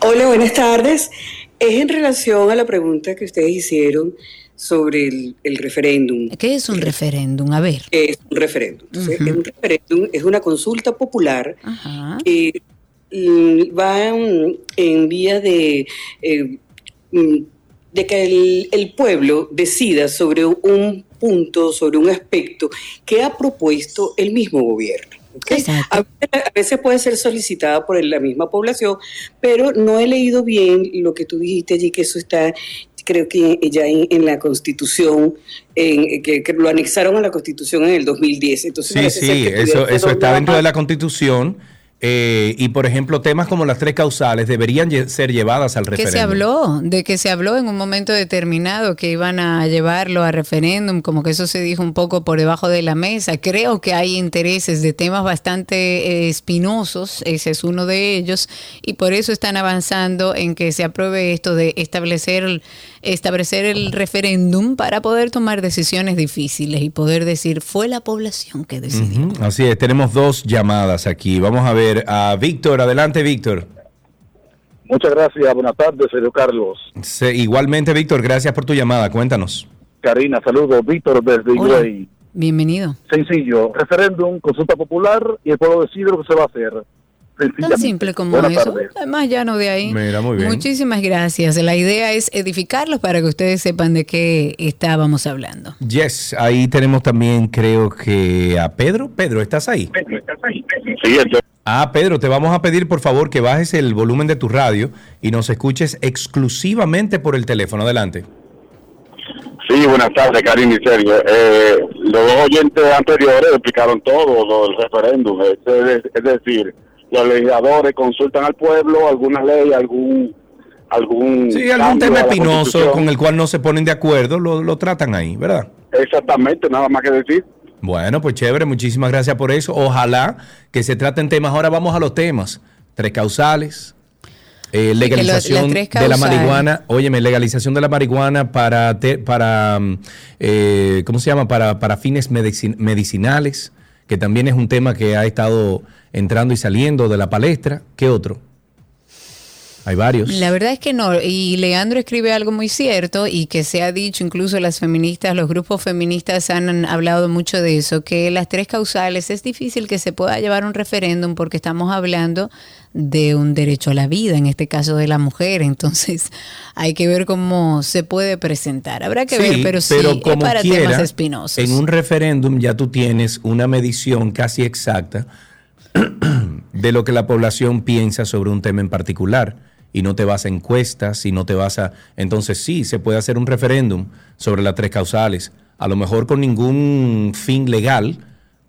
Hola, buenas tardes. Es en relación a la pregunta que ustedes hicieron sobre el, el referéndum. ¿Qué es un referéndum? A ver. ¿Qué es un referéndum? Entonces, Ujú. Un referéndum es una consulta popular que mm, va mm, en vía de, eh, mm, de que el, el pueblo decida sobre un punto, sobre un aspecto que ha propuesto el mismo gobierno. A, a veces puede ser solicitada por la misma población, pero no he leído bien lo que tú dijiste allí, que eso está, creo que ya en, en la Constitución, en- que, que lo anexaron a la Constitución en el 2010. Entonces, Sí, sí, eso, está dentro de la Constitución. Eh, y, por ejemplo, temas como las tres causales deberían ser llevadas al Que referéndum. se habló, de que se habló en un momento determinado que iban a llevarlo a referéndum, como que eso se dijo un poco por debajo de la mesa. Creo que hay intereses de temas bastante eh, espinosos, ese es uno de ellos, y por eso están avanzando en que se apruebe esto de establecer, el- establecer el referéndum para poder tomar decisiones difíciles y poder decir, fue la población que decidió. Ujú, Así es, tenemos dos llamadas aquí. Vamos a ver a Víctor. Adelante, Víctor. Muchas gracias, buenas tardes, Sergio Carlos. Igualmente, Víctor, gracias por tu llamada. Cuéntanos. Karina, saludos, Víctor desde. UAE. Bienvenido. Sencillo, referéndum, consulta popular y el pueblo decide lo que se va a hacer. Tan simple como Buenas eso. tardes. Además, ya no de ahí. Mira, muy bien. Muchísimas gracias. La idea es edificarlos para que ustedes sepan de qué estábamos hablando. Yes, ahí tenemos también, creo que a Pedro. Pedro, ¿estás ahí? Ah, Pedro, te vamos a pedir por favor que bajes el volumen de tu radio y nos escuches exclusivamente por el teléfono. Adelante. Sí, buenas tardes, Karim y Sergio. Eh, los dos oyentes anteriores explicaron todo lo del referéndum. Es, es- es decir, los legisladores consultan al pueblo alguna ley, algún algún Sí, algún tema espinoso con el cual no se ponen de acuerdo, lo, lo tratan ahí, ¿verdad? Exactamente, nada más que decir. Bueno, pues chévere, muchísimas gracias por eso. Ojalá que se traten temas. Ahora vamos a los temas. Tres causales. eh, legalización de la marihuana, óyeme, legalización de la marihuana para, te- para mm, eh, ¿cómo se llama? Para, para fines medicin- medicinales, que también es un tema que ha estado entrando y saliendo de la palestra. ¿Qué otro? Hay varios. La verdad es que no. Y Leandro escribe algo muy cierto y que se ha dicho, incluso las feministas, los grupos feministas han hablado mucho de eso, que las tres causales es difícil que se pueda llevar un referéndum porque estamos hablando de un derecho a la vida, en este caso de la mujer. Entonces hay que ver cómo se puede presentar. Habrá que ver, pero, sí, es como para quiera, temas espinosos. En un referéndum ya tú tienes una medición casi exacta de lo que la población piensa sobre un tema en particular. Y no te vas a encuestas, y no te vas a... Entonces sí, se puede hacer un referéndum sobre las tres causales, a lo mejor con ningún fin legal,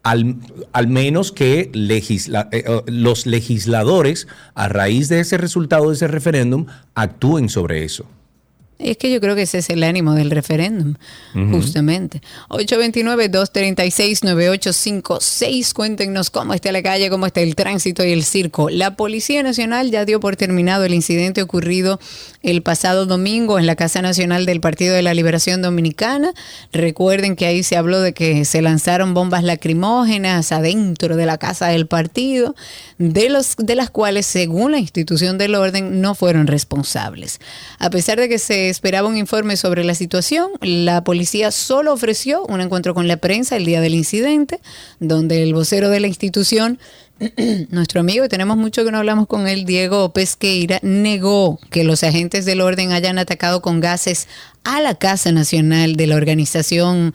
al, al menos que legisla- eh, eh, los legisladores, a raíz de ese resultado de ese referéndum, actúen sobre eso. Es que yo creo que ese es el ánimo del referéndum, Ujú. justamente. 829-236-9856. Cuéntenos cómo está la calle, cómo está el tránsito y el circo. La Policía Nacional ya dio por terminado el incidente ocurrido el pasado domingo en la Casa Nacional del Partido de la Liberación Dominicana. Recuerden que ahí se habló de que se lanzaron bombas lacrimógenas adentro de la casa del partido, de, los, de las cuales, según la institución del orden, no fueron responsables. A pesar de que se esperaba un informe sobre la situación, la policía solo ofreció un encuentro con la prensa el día del incidente, donde el vocero de la institución nuestro amigo, y tenemos mucho que no hablamos con él, Diego Pesqueira, negó que los agentes del orden hayan atacado con gases a la Casa Nacional de la organización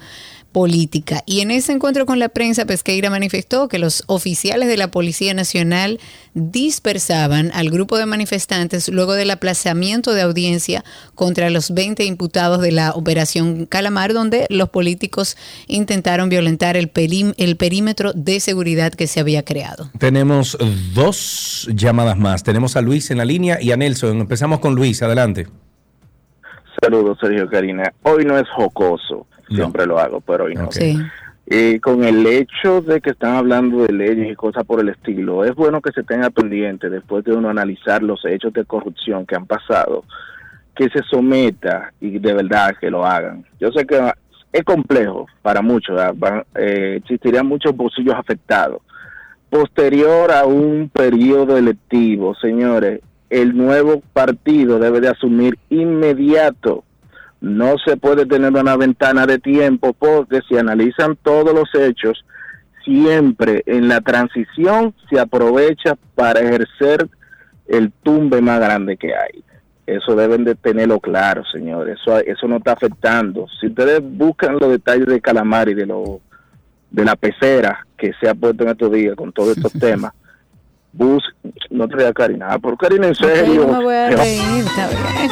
política. Y en ese encuentro con la prensa, Pesqueira manifestó que los oficiales de la Policía Nacional dispersaban al grupo de manifestantes luego del aplazamiento de audiencia contra los 20 imputados de la Operación Calamar, donde los políticos intentaron violentar el, perímetro de seguridad que se había creado. Tenemos dos llamadas más. Tenemos a Luis en la línea y a Nelson. Empezamos con Luis, adelante. Saludos, Sergio Karina. Hoy no es jocoso, siempre lo hago, pero hoy no. Sí. Y con el hecho de que están hablando de leyes y cosas por el estilo, es bueno que se tenga pendiente después de uno analizar los hechos de corrupción que han pasado, que se someta y de verdad que lo hagan. Yo sé que es complejo para muchos, eh, existirían muchos bolsillos afectados. Posterior a un periodo electivo, señores, el nuevo partido debe de asumir inmediato no se puede tener una ventana de tiempo porque si analizan todos los hechos, siempre en la transición se aprovecha para ejercer el tumbe más grande que hay. Eso deben de tenerlo claro, señores. Eso, eso no está afectando. Si ustedes buscan los detalles de Calamar y de lo de la pecera que se ha puesto en estos días con todos estos temas, bus no te digas Karina, por Karina en serio. no me voy a reír, está bien.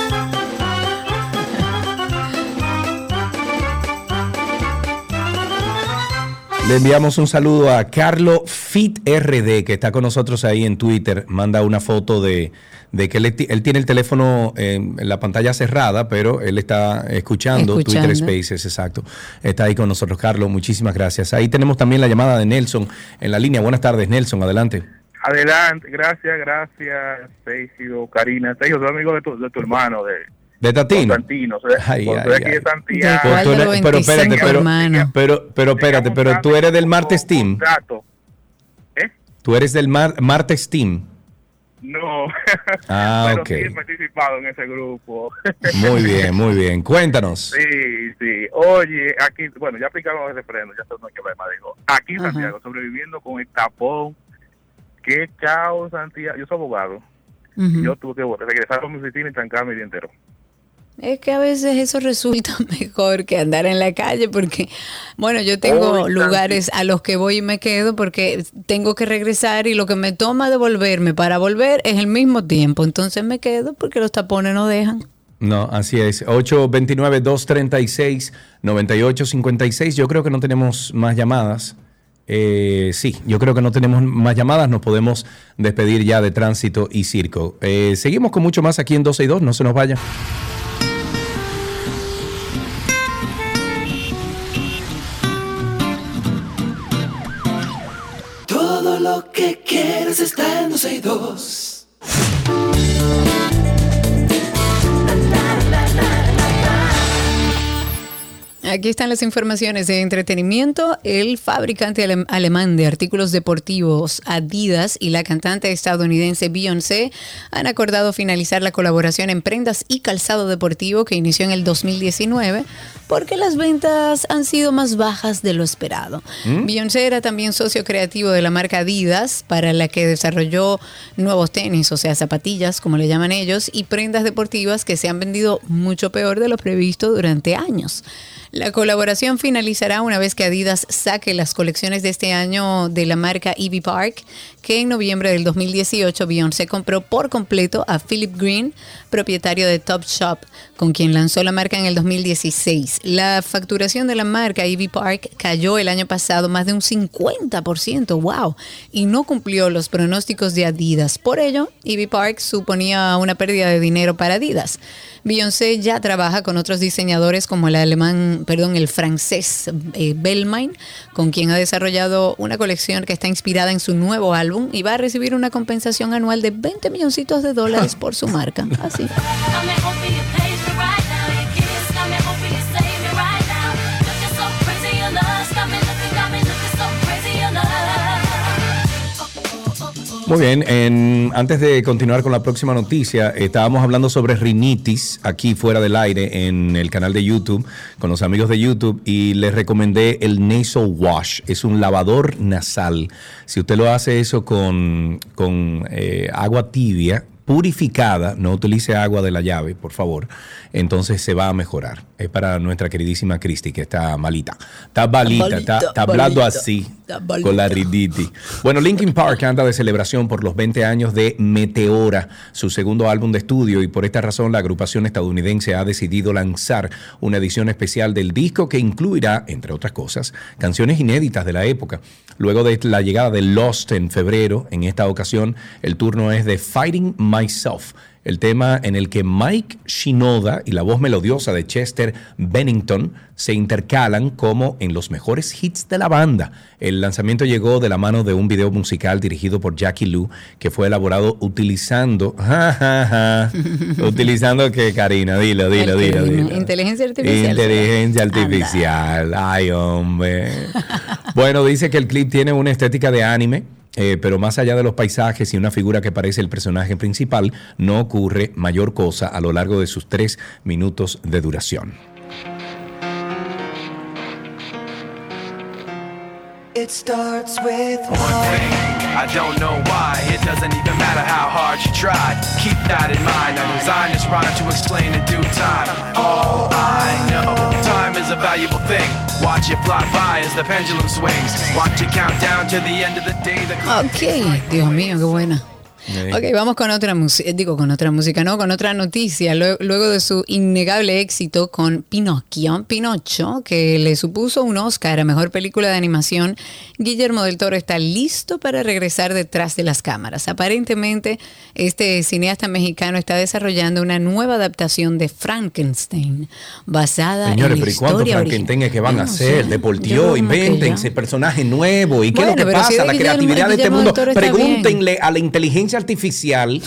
Le enviamos un saludo a Carlo Fit RD, que está con nosotros ahí en Twitter. Manda una foto de, de que él, ti- él tiene el teléfono eh, en la pantalla cerrada, pero él está escuchando, Escuchando. Twitter Spaces, exacto. Está ahí con nosotros, Carlos. Muchísimas gracias. Ahí tenemos también la llamada de Nelson en la línea. Buenas tardes, Nelson. Adelante. Adelante, gracias, gracias, Sergio, Karina. Sergio, soy amigo de tu, de tu hermano, de De Tatino. Ay, soy ay, aquí ay. de Santiago. Pues tú eres- pero espérate, pero, pero, pero espérate, pero tú eres del Martes Team. Dato. Tú eres del Mar- Martes Team. No, Ah, pero ok. sí he participado en ese grupo. Muy bien, muy bien. Cuéntanos. Sí, sí. Oye, aquí, bueno, ya aplicaron el referéndum, ya no hay que ver más, digo. Aquí en Ajá. Santiago, sobreviviendo con el tapón. Qué caos, Santiago. Yo soy abogado. Ujú. Yo tuve que regresar a mi oficina y trancarme el día entero. Es que a veces eso resulta mejor que andar en la calle porque, bueno, yo tengo Hoy, lugares a los que voy y me quedo porque tengo que regresar y lo que me toma devolverme para volver es el mismo tiempo. Entonces me quedo porque los tapones no dejan. No, así es. 829-236-9856. Yo creo que no tenemos más llamadas. Eh, sí, yo creo que no tenemos más llamadas. Nos podemos despedir ya de tránsito y circo. Eh, seguimos con mucho más aquí en 12 y 2. No se nos vayan. Todo lo que quieres está en 12 y 2. Aquí están las informaciones de entretenimiento. El fabricante ale- alemán de artículos deportivos Adidas y la cantante estadounidense Beyoncé han acordado finalizar la colaboración en prendas y calzado deportivo que inició en el 2019 porque las ventas han sido más bajas de lo esperado. ¿Mm? Beyoncé era también socio creativo de la marca Adidas, para la que desarrolló nuevos tenis, o sea, zapatillas, como le llaman ellos, y prendas deportivas que se han vendido mucho peor de lo previsto durante años. La colaboración finalizará una vez que Adidas saque las colecciones de este año de la marca Ivy Park, que en noviembre del 2018 Beyoncé compró por completo a Philip Green, propietario de Topshop, con quien lanzó la marca en el 2016. La facturación de la marca Ivy Park cayó el año pasado más de un 50%, wow, y no cumplió los pronósticos de Adidas. Por ello, Ivy Park suponía una pérdida de dinero para Adidas. Beyoncé ya trabaja con otros diseñadores como el alemán, perdón, el francés eh, Belmain, con quien ha desarrollado una colección que está inspirada en su nuevo álbum y va a recibir una compensación anual de 20 milloncitos de dólares por su marca. Así. Muy bien, en- antes de continuar con la próxima noticia, estábamos hablando sobre rinitis aquí fuera del aire en el canal de YouTube con los amigos de YouTube y les recomendé el Nasal Wash. Es un lavador nasal. Si usted lo hace eso con, con eh, agua tibia, purificada, no utilice agua de la llave, por favor, entonces se va a mejorar. Es para nuestra queridísima Cristi, que está malita. Está malita, Malita, está, está hablando así, Está con la rinitis. Bueno, Linkin Park anda de celebración por los 20 años de Meteora, su segundo álbum de estudio, y por esta razón la agrupación estadounidense ha decidido lanzar una edición especial del disco que incluirá, entre otras cosas, canciones inéditas de la época. Luego de la llegada de Lost en febrero, en esta ocasión el turno es de Fighting Myself. El tema en el que Mike Shinoda y la voz melodiosa de Chester Bennington se intercalan como en los mejores hits de la banda. El lanzamiento llegó de la mano de un video musical dirigido por Jackie Lu que fue elaborado utilizando... ja, ja, ja, utilizando que, Karina, dilo, dilo, dilo, dilo. Inteligencia artificial. Inteligencia artificial. Ay, hombre. Bueno, dice que el clip tiene una estética de anime. Eh, pero más allá de los paisajes y una figura que parece el personaje principal, no ocurre mayor cosa a lo largo de sus tres minutos de duración. It starts with I don't know why, it doesn't even matter how hard you try. Keep that in mind. I designed this rhyme to explain in due time. All I know, time is a valuable thing. Watch it fly by as the pendulum swings. Watch it count down to the end of the day. The clock Ok, Dios mío, qué buena. Ok, vamos con otra música, digo con otra música, no, con otra noticia. Lue- Luego de su innegable éxito con Pinocchio, Pinocho, que le supuso un Oscar a Mejor Película de Animación, Guillermo del Toro está listo para regresar detrás de las cámaras. Aparentemente, este cineasta mexicano está desarrollando una nueva adaptación de Frankenstein, basada Señores, en la pero ¿y cuántos historia Frankenstein es que van a hacer? sé. De Yo Portillo, como que invéntense personajes nuevos. ¿Y qué es lo que pero si pasa? La Guillermo- creatividad de este mundo. Bien. Pregúntenle a la inteligencia artificial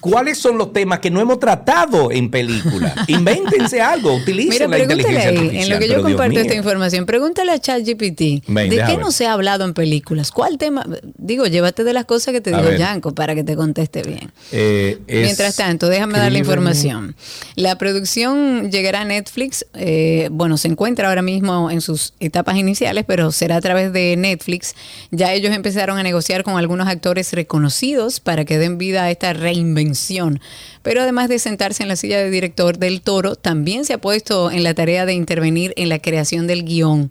cuáles son los temas que no hemos tratado en películas. Invéntense algo, utilicen Mira, la pregúntale inteligencia ahí, artificial. en lo que yo comparto esta información, pregúntale a ChatGPT, ¿de qué no se ha hablado en películas? ¿Cuál tema? Digo, llévate de las cosas que te digo. Yanko para que te conteste bien. Eh, Mientras tanto, déjame dar la información. La producción llegará a Netflix. eh, bueno, se encuentra ahora mismo en sus etapas iniciales, pero será a través de Netflix. Ya ellos empezaron a negociar con algunos actores reconocidos para que den vida a esta reinvención. Pero además de sentarse en la silla de director del Toro, también se ha puesto en la tarea de intervenir en la creación del guion.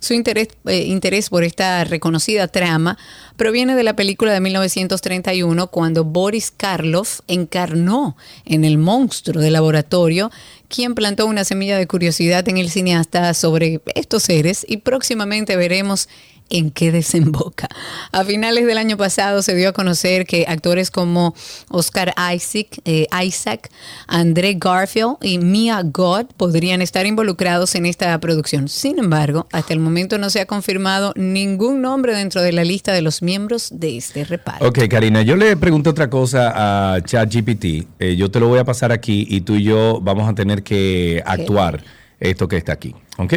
Su interés, eh, interés por esta reconocida trama proviene de la película de 1931 cuando Boris Karloff encarnó en el monstruo de laboratorio quien plantó una semilla de curiosidad en el cineasta sobre estos seres y próximamente veremos en qué desemboca. A finales del año pasado se dio a conocer que actores como Oscar Isaac, eh, Isaac André Garfield y Mia God podrían estar involucrados en esta producción. Sin embargo, hasta el momento no se ha confirmado ningún nombre dentro de la lista de los miembros de este reparto. Ok, Karina, yo le pregunté otra cosa a ChatGPT. Eh, yo te lo voy a pasar aquí y tú y yo vamos a tener que actuar esto que está aquí. ¿Ok?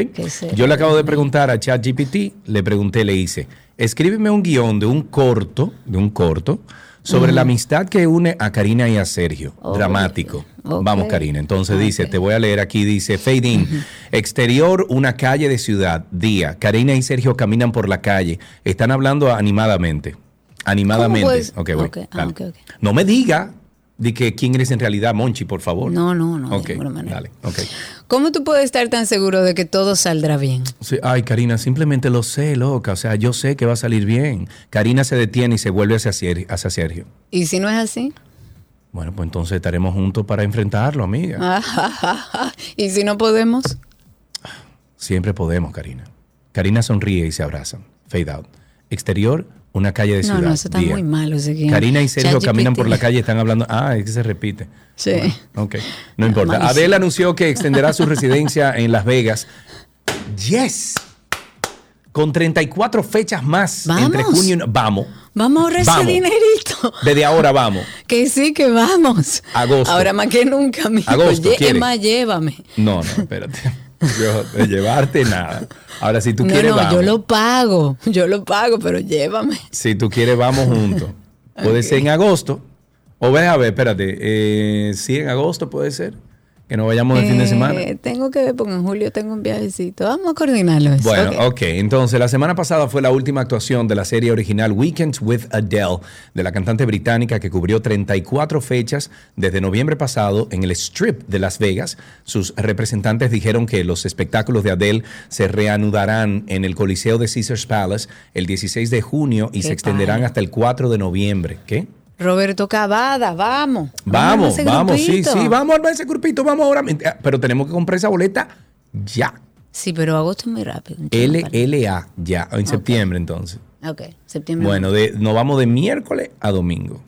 Yo le acabo de preguntar a ChatGPT, le pregunté, le hice, escríbeme un guion de un corto, de un corto, sobre la amistad que une a Karina y a Sergio. Dramático. Vamos, Karina. Entonces dice, te voy a leer aquí, dice, Fade in. Exterior, una calle de ciudad. Día. Karina y Sergio caminan por la calle. Están hablando animadamente. Animadamente. Ok, voy. Ah, No me diga de que quién eres en realidad, Monchi, por favor. No, no, no. Ok, de dale. Ok. ¿Cómo tú puedes estar tan seguro de que todo saldrá bien? Sí, ay, Karina, simplemente lo sé, loca. O sea, yo sé que va a salir bien. Karina se detiene y se vuelve hacia, Sergio. ¿Y si no es así? Bueno, pues entonces estaremos juntos para enfrentarlo, amiga. ¿Y si no podemos? Siempre podemos, Karina. Karina sonríe y se abrazan. Fade out. Exterior, una calle de No, ciudad. no, eso está día. muy malo. ese guion. Karina y Sergio caminan por la calle y están hablando. Ah, es que se repite. Sí. Ok, no importa. Malísimo. Adele anunció que extenderá su residencia en Las Vegas. Yes. Con 34 fechas más Vamos. entre junio y no- Vamos. Vamos a ahorrar ese dinerito. Desde ahora vamos. Que sí, que vamos. Agosto. Ahora más que nunca, amigo. Agosto, Lle- ¿quiere? es más, llévame. No, no, espérate. Yo, de llevarte nada. Ahora, si tú no, quieres, no, vamos. yo lo pago. Yo lo pago, pero llévame. Si tú quieres, vamos juntos. Puede ser en agosto. O ve a ver, espérate. Eh, sí, en agosto puede ser. Que no vayamos el fin de Eh, semana. Tengo que ver porque en julio tengo un viajecito. Vamos a coordinarlo. eso. Bueno, Ok. ok. Entonces, la semana pasada fue la última actuación de la serie original Weekends with Adele, de la cantante británica que cubrió 34 fechas desde noviembre pasado en el Strip de Las Vegas. Sus representantes dijeron que los espectáculos de Adele se reanudarán en el Coliseo de Caesars Palace el 16 de junio y se extenderán padre. hasta el 4 de noviembre. ¿Qué? Roberto Cavada, vamos. Vamos, vamos, sí, sí, vamos a armar ese grupito, vamos ahora. Ah, Pero tenemos que comprar esa boleta ya. Sí, pero agosto es muy rápido. LLA, ya, en septiembre entonces. Ok, septiembre. Bueno, de, nos vamos de miércoles a domingo.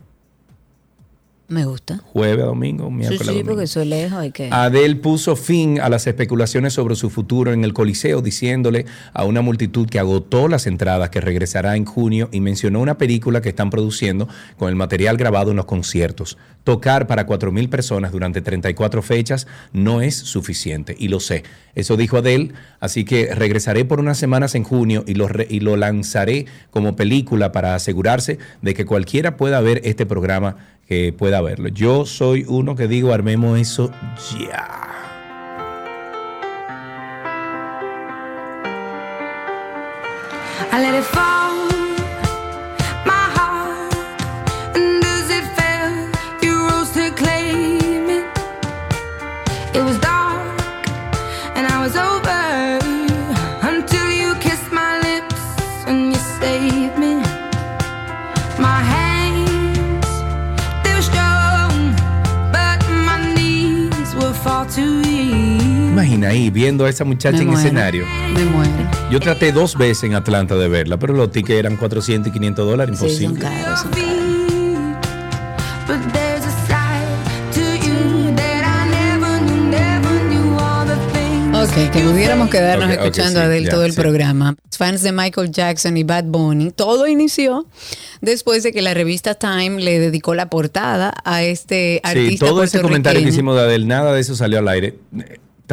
Me gusta. Jueves a domingo, Sí, miércoles sí, domingo. porque eso es lejos. Que... Adele puso fin a las especulaciones sobre su futuro en el Coliseo, diciéndole a una multitud que agotó las entradas que regresará en junio y mencionó una película que están produciendo con el material grabado en los conciertos. Tocar para 4.000 personas durante 34 fechas no es suficiente, y lo sé. Eso dijo Adele, así que regresaré por unas semanas en junio y lo, re- y lo lanzaré como película para asegurarse de que cualquiera pueda ver este programa, pueda verlo. Yo soy uno que digo, armemos eso ya. Imagina ahí viendo a esa muchacha Me en muero. escenario. Me muero. Yo traté dos veces en Atlanta de verla, pero los tickets eran 400 y 500 dólares, Sí, son imposible. caros. son caros. Ok, que pudiéramos quedarnos escuchando sí, a Adele todo el sí. programa. Fans de Michael Jackson y Bad Bunny, todo inició después de que la revista Time le dedicó la portada a este Sí, artista todo ese comentario que hicimos de Adele, nada de eso salió al aire.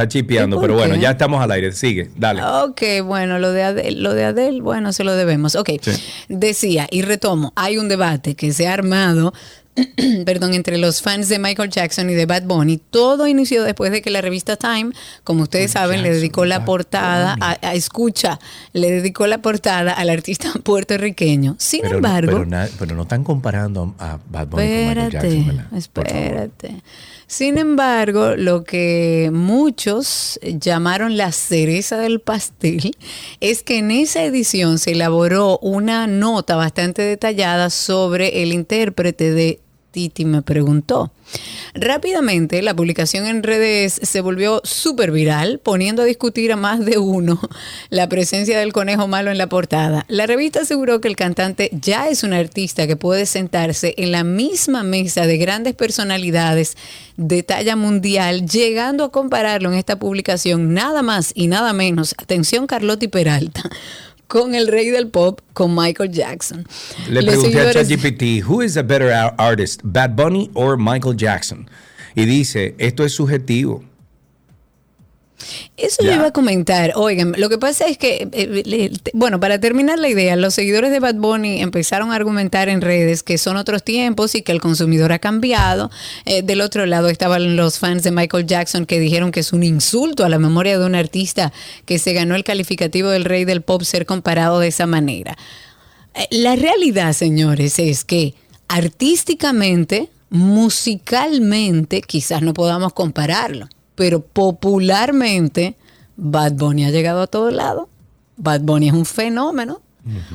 Está chipeando, ¿Y por pero bueno, ya estamos al aire. Sigue, dale. Ok, bueno, lo de Adele, lo de Adele, bueno, se lo debemos. Ok, Sí. decía, y retomo, hay un debate que se ha armado perdón, entre los fans de Michael Jackson y de Bad Bunny. Todo inició después de que la revista Time, como ustedes saben, le dedicó la portada a, a- escucha, le dedicó la portada al artista puertorriqueño. Sin pero, embargo, pero, no están comparando a Bad Bunny con Michael Jackson, ¿verdad? espérate. Sin embargo, lo que muchos llamaron la cereza del pastel es que en esa edición se elaboró una nota bastante detallada sobre el intérprete de Titi me preguntó. Rápidamente, la publicación en redes se volvió súper viral, poniendo a discutir a más de uno la presencia del conejo malo en la portada. La revista aseguró que el cantante ya es un artista que puede sentarse en la misma mesa de grandes personalidades de talla mundial, llegando a compararlo en esta publicación nada más y nada menos, atención Carlotti Peralta, con el rey del pop, con Michael Jackson. Le Los pregunté a ChatGPT, who is a better ar- artist, Bad Bunny or Michael Jackson? Y dice, esto es subjetivo. Eso yo iba a comentar. Oigan, lo que pasa es que, eh, le- te- bueno, para terminar la idea, los seguidores de Bad Bunny empezaron a argumentar en redes que son otros tiempos y que el consumidor ha cambiado. Eh, del otro lado estaban los fans de Michael Jackson que dijeron que es un insulto a la memoria de un artista que se ganó el calificativo del rey del pop ser comparado de esa manera. Eh, La realidad, señores, es que artísticamente, musicalmente, quizás no podamos compararlo, pero popularmente, Bad Bunny ha llegado a todos lados. Bad Bunny es un fenómeno.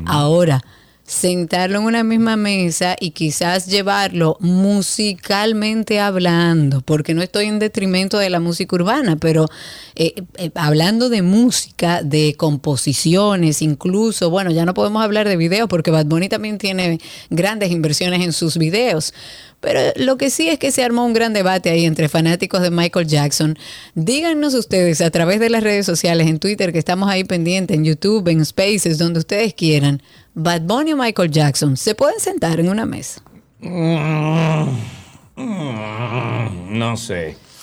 Ahora, sentarlo en una misma mesa y quizás llevarlo musicalmente hablando, porque no estoy en detrimento de la música urbana, pero eh, eh, hablando de música, de composiciones, incluso, bueno, ya no podemos hablar de videos porque Bad Bunny también tiene grandes inversiones en sus videos. Pero lo que sí es que se armó un gran debate ahí entre fanáticos de Michael Jackson. Díganos ustedes a través de las redes sociales, en Twitter, que estamos ahí pendientes, en YouTube, en Spaces, donde ustedes quieran. Bad Bunny o Michael Jackson, ¿se pueden sentar en una mesa? No sé.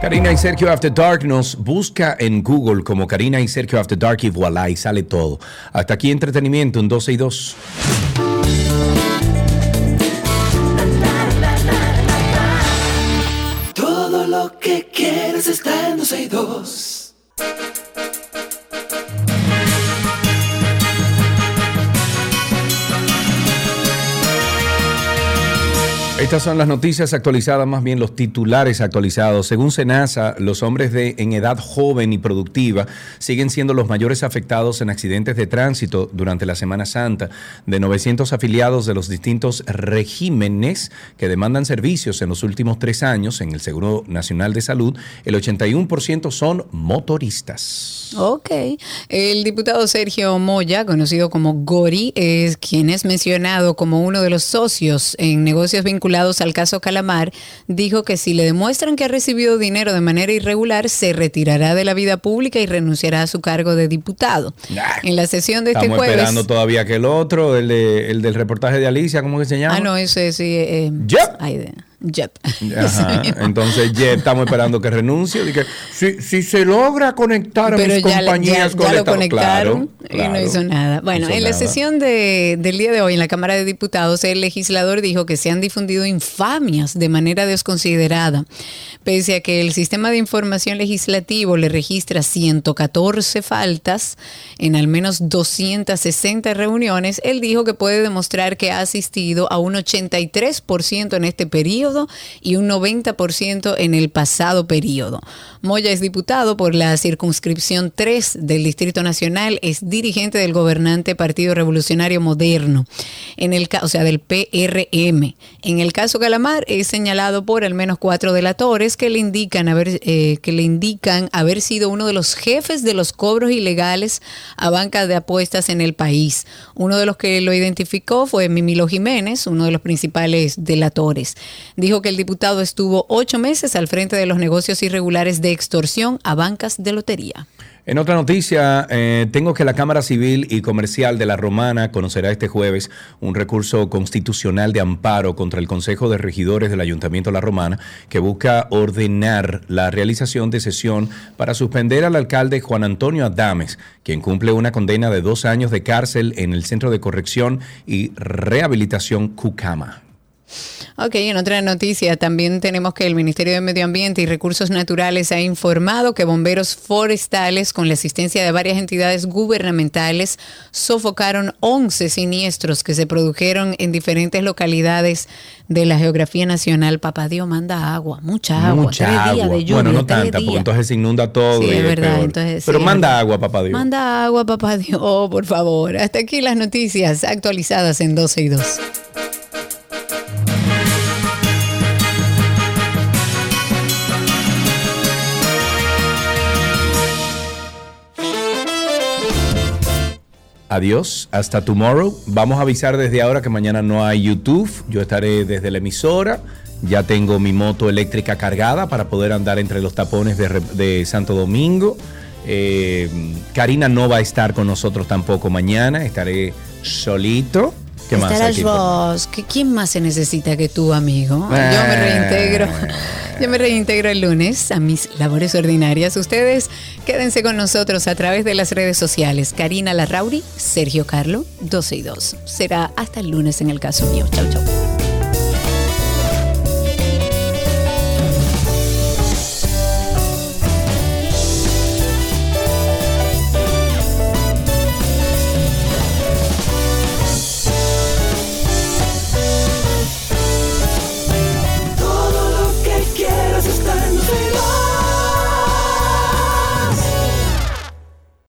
Karina y Sergio After Dark nos busca en Google como Karina y Sergio After Dark y voilà, y sale todo. Hasta aquí entretenimiento en 12 y 2. Todo lo que quieres está en 12 y 2. Estas son las noticias actualizadas, más bien los titulares actualizados. Según Senasa, los hombres de, en edad joven y productiva siguen siendo los mayores afectados en accidentes de tránsito durante la Semana Santa. De 900 afiliados de los distintos regímenes que demandan servicios en los últimos tres años en el Seguro Nacional de Salud, el 81% son motoristas. Ok. El diputado Sergio Moya, conocido como Gori, es quien es mencionado como uno de los socios en negocios vinculados al caso Calamar, dijo que si le demuestran que ha recibido dinero de manera irregular, se retirará de la vida pública y renunciará a su cargo de diputado. En la sesión de este Estamos jueves. esperando todavía que el otro, el, de- el del reportaje de Alicia, ¿cómo que se llama? Ah, no, ese sí. Eh, Yep. Ajá, Entonces, Jeff, estamos esperando que renuncie. Dije, si, si se logra conectar a Pero mis ya, compañías ya- con ya lo conectaron claro, y no hizo nada. Bueno, hizo en la sesión de- del día de hoy en la Cámara de Diputados, el legislador dijo que se han difundido infamias de manera desconsiderada, pese a que el sistema de información legislativo le registra 114 faltas en al menos 260 reuniones. Él dijo que puede demostrar que ha asistido a un 83% en este periodo y un 90% en el pasado periodo. Moya es diputado por la circunscripción 3 del Distrito Nacional, es dirigente del gobernante Partido Revolucionario Moderno, en el, o sea, del PRM. En el caso Calamar es señalado por al menos cuatro delatores que le indican haber, eh, que le indican haber sido uno de los jefes de los cobros ilegales a bancas de apuestas en el país. Uno de los que lo identificó fue Mimilo Jiménez, uno de los principales delatores. Dijo que el diputado estuvo ocho meses al frente de los negocios irregulares de extorsión a bancas de lotería. En otra noticia, eh, tengo que la Cámara Civil y Comercial de la Romana conocerá este jueves un recurso constitucional de amparo contra el Consejo de Regidores del Ayuntamiento de la Romana que busca ordenar la realización de sesión para suspender al alcalde Juan Antonio Adames, quien cumple una condena de dos años de cárcel en el Centro de Corrección y Rehabilitación Cucama. Ok, en otra noticia también tenemos que el Ministerio de Medio Ambiente y Recursos Naturales ha informado que bomberos forestales con la asistencia de varias entidades gubernamentales sofocaron 11 siniestros que se produjeron en diferentes localidades de la geografía nacional. Papá Dios manda agua, mucha agua, Mucha tres días agua. de lluvia. bueno, no tanta, porque entonces se inunda todo. Sí, y es verdad, peor. entonces Pero manda agua, papá Dios. Manda agua, papá Dios, oh, por favor. Hasta aquí las noticias actualizadas en 12 y 2. Adiós, hasta tomorrow. Vamos a avisar desde ahora que mañana no hay YouTube. Yo estaré desde la emisora. Ya tengo mi moto eléctrica cargada para poder andar entre los tapones de, Santo Domingo. Eh, Karina no va a estar con nosotros tampoco mañana. Estaré solito. ¿Qué más? Estarás vos. ¿Qué- ¿Quién más se necesita que tú, amigo? Yo me reintegro. Yo me reintegro el lunes a mis labores ordinarias. Ustedes quédense con nosotros a través de las redes sociales. Karina Larrauri, Sergio Carlo, 12 y 2. Será hasta el lunes en el caso mío. Chau, chau.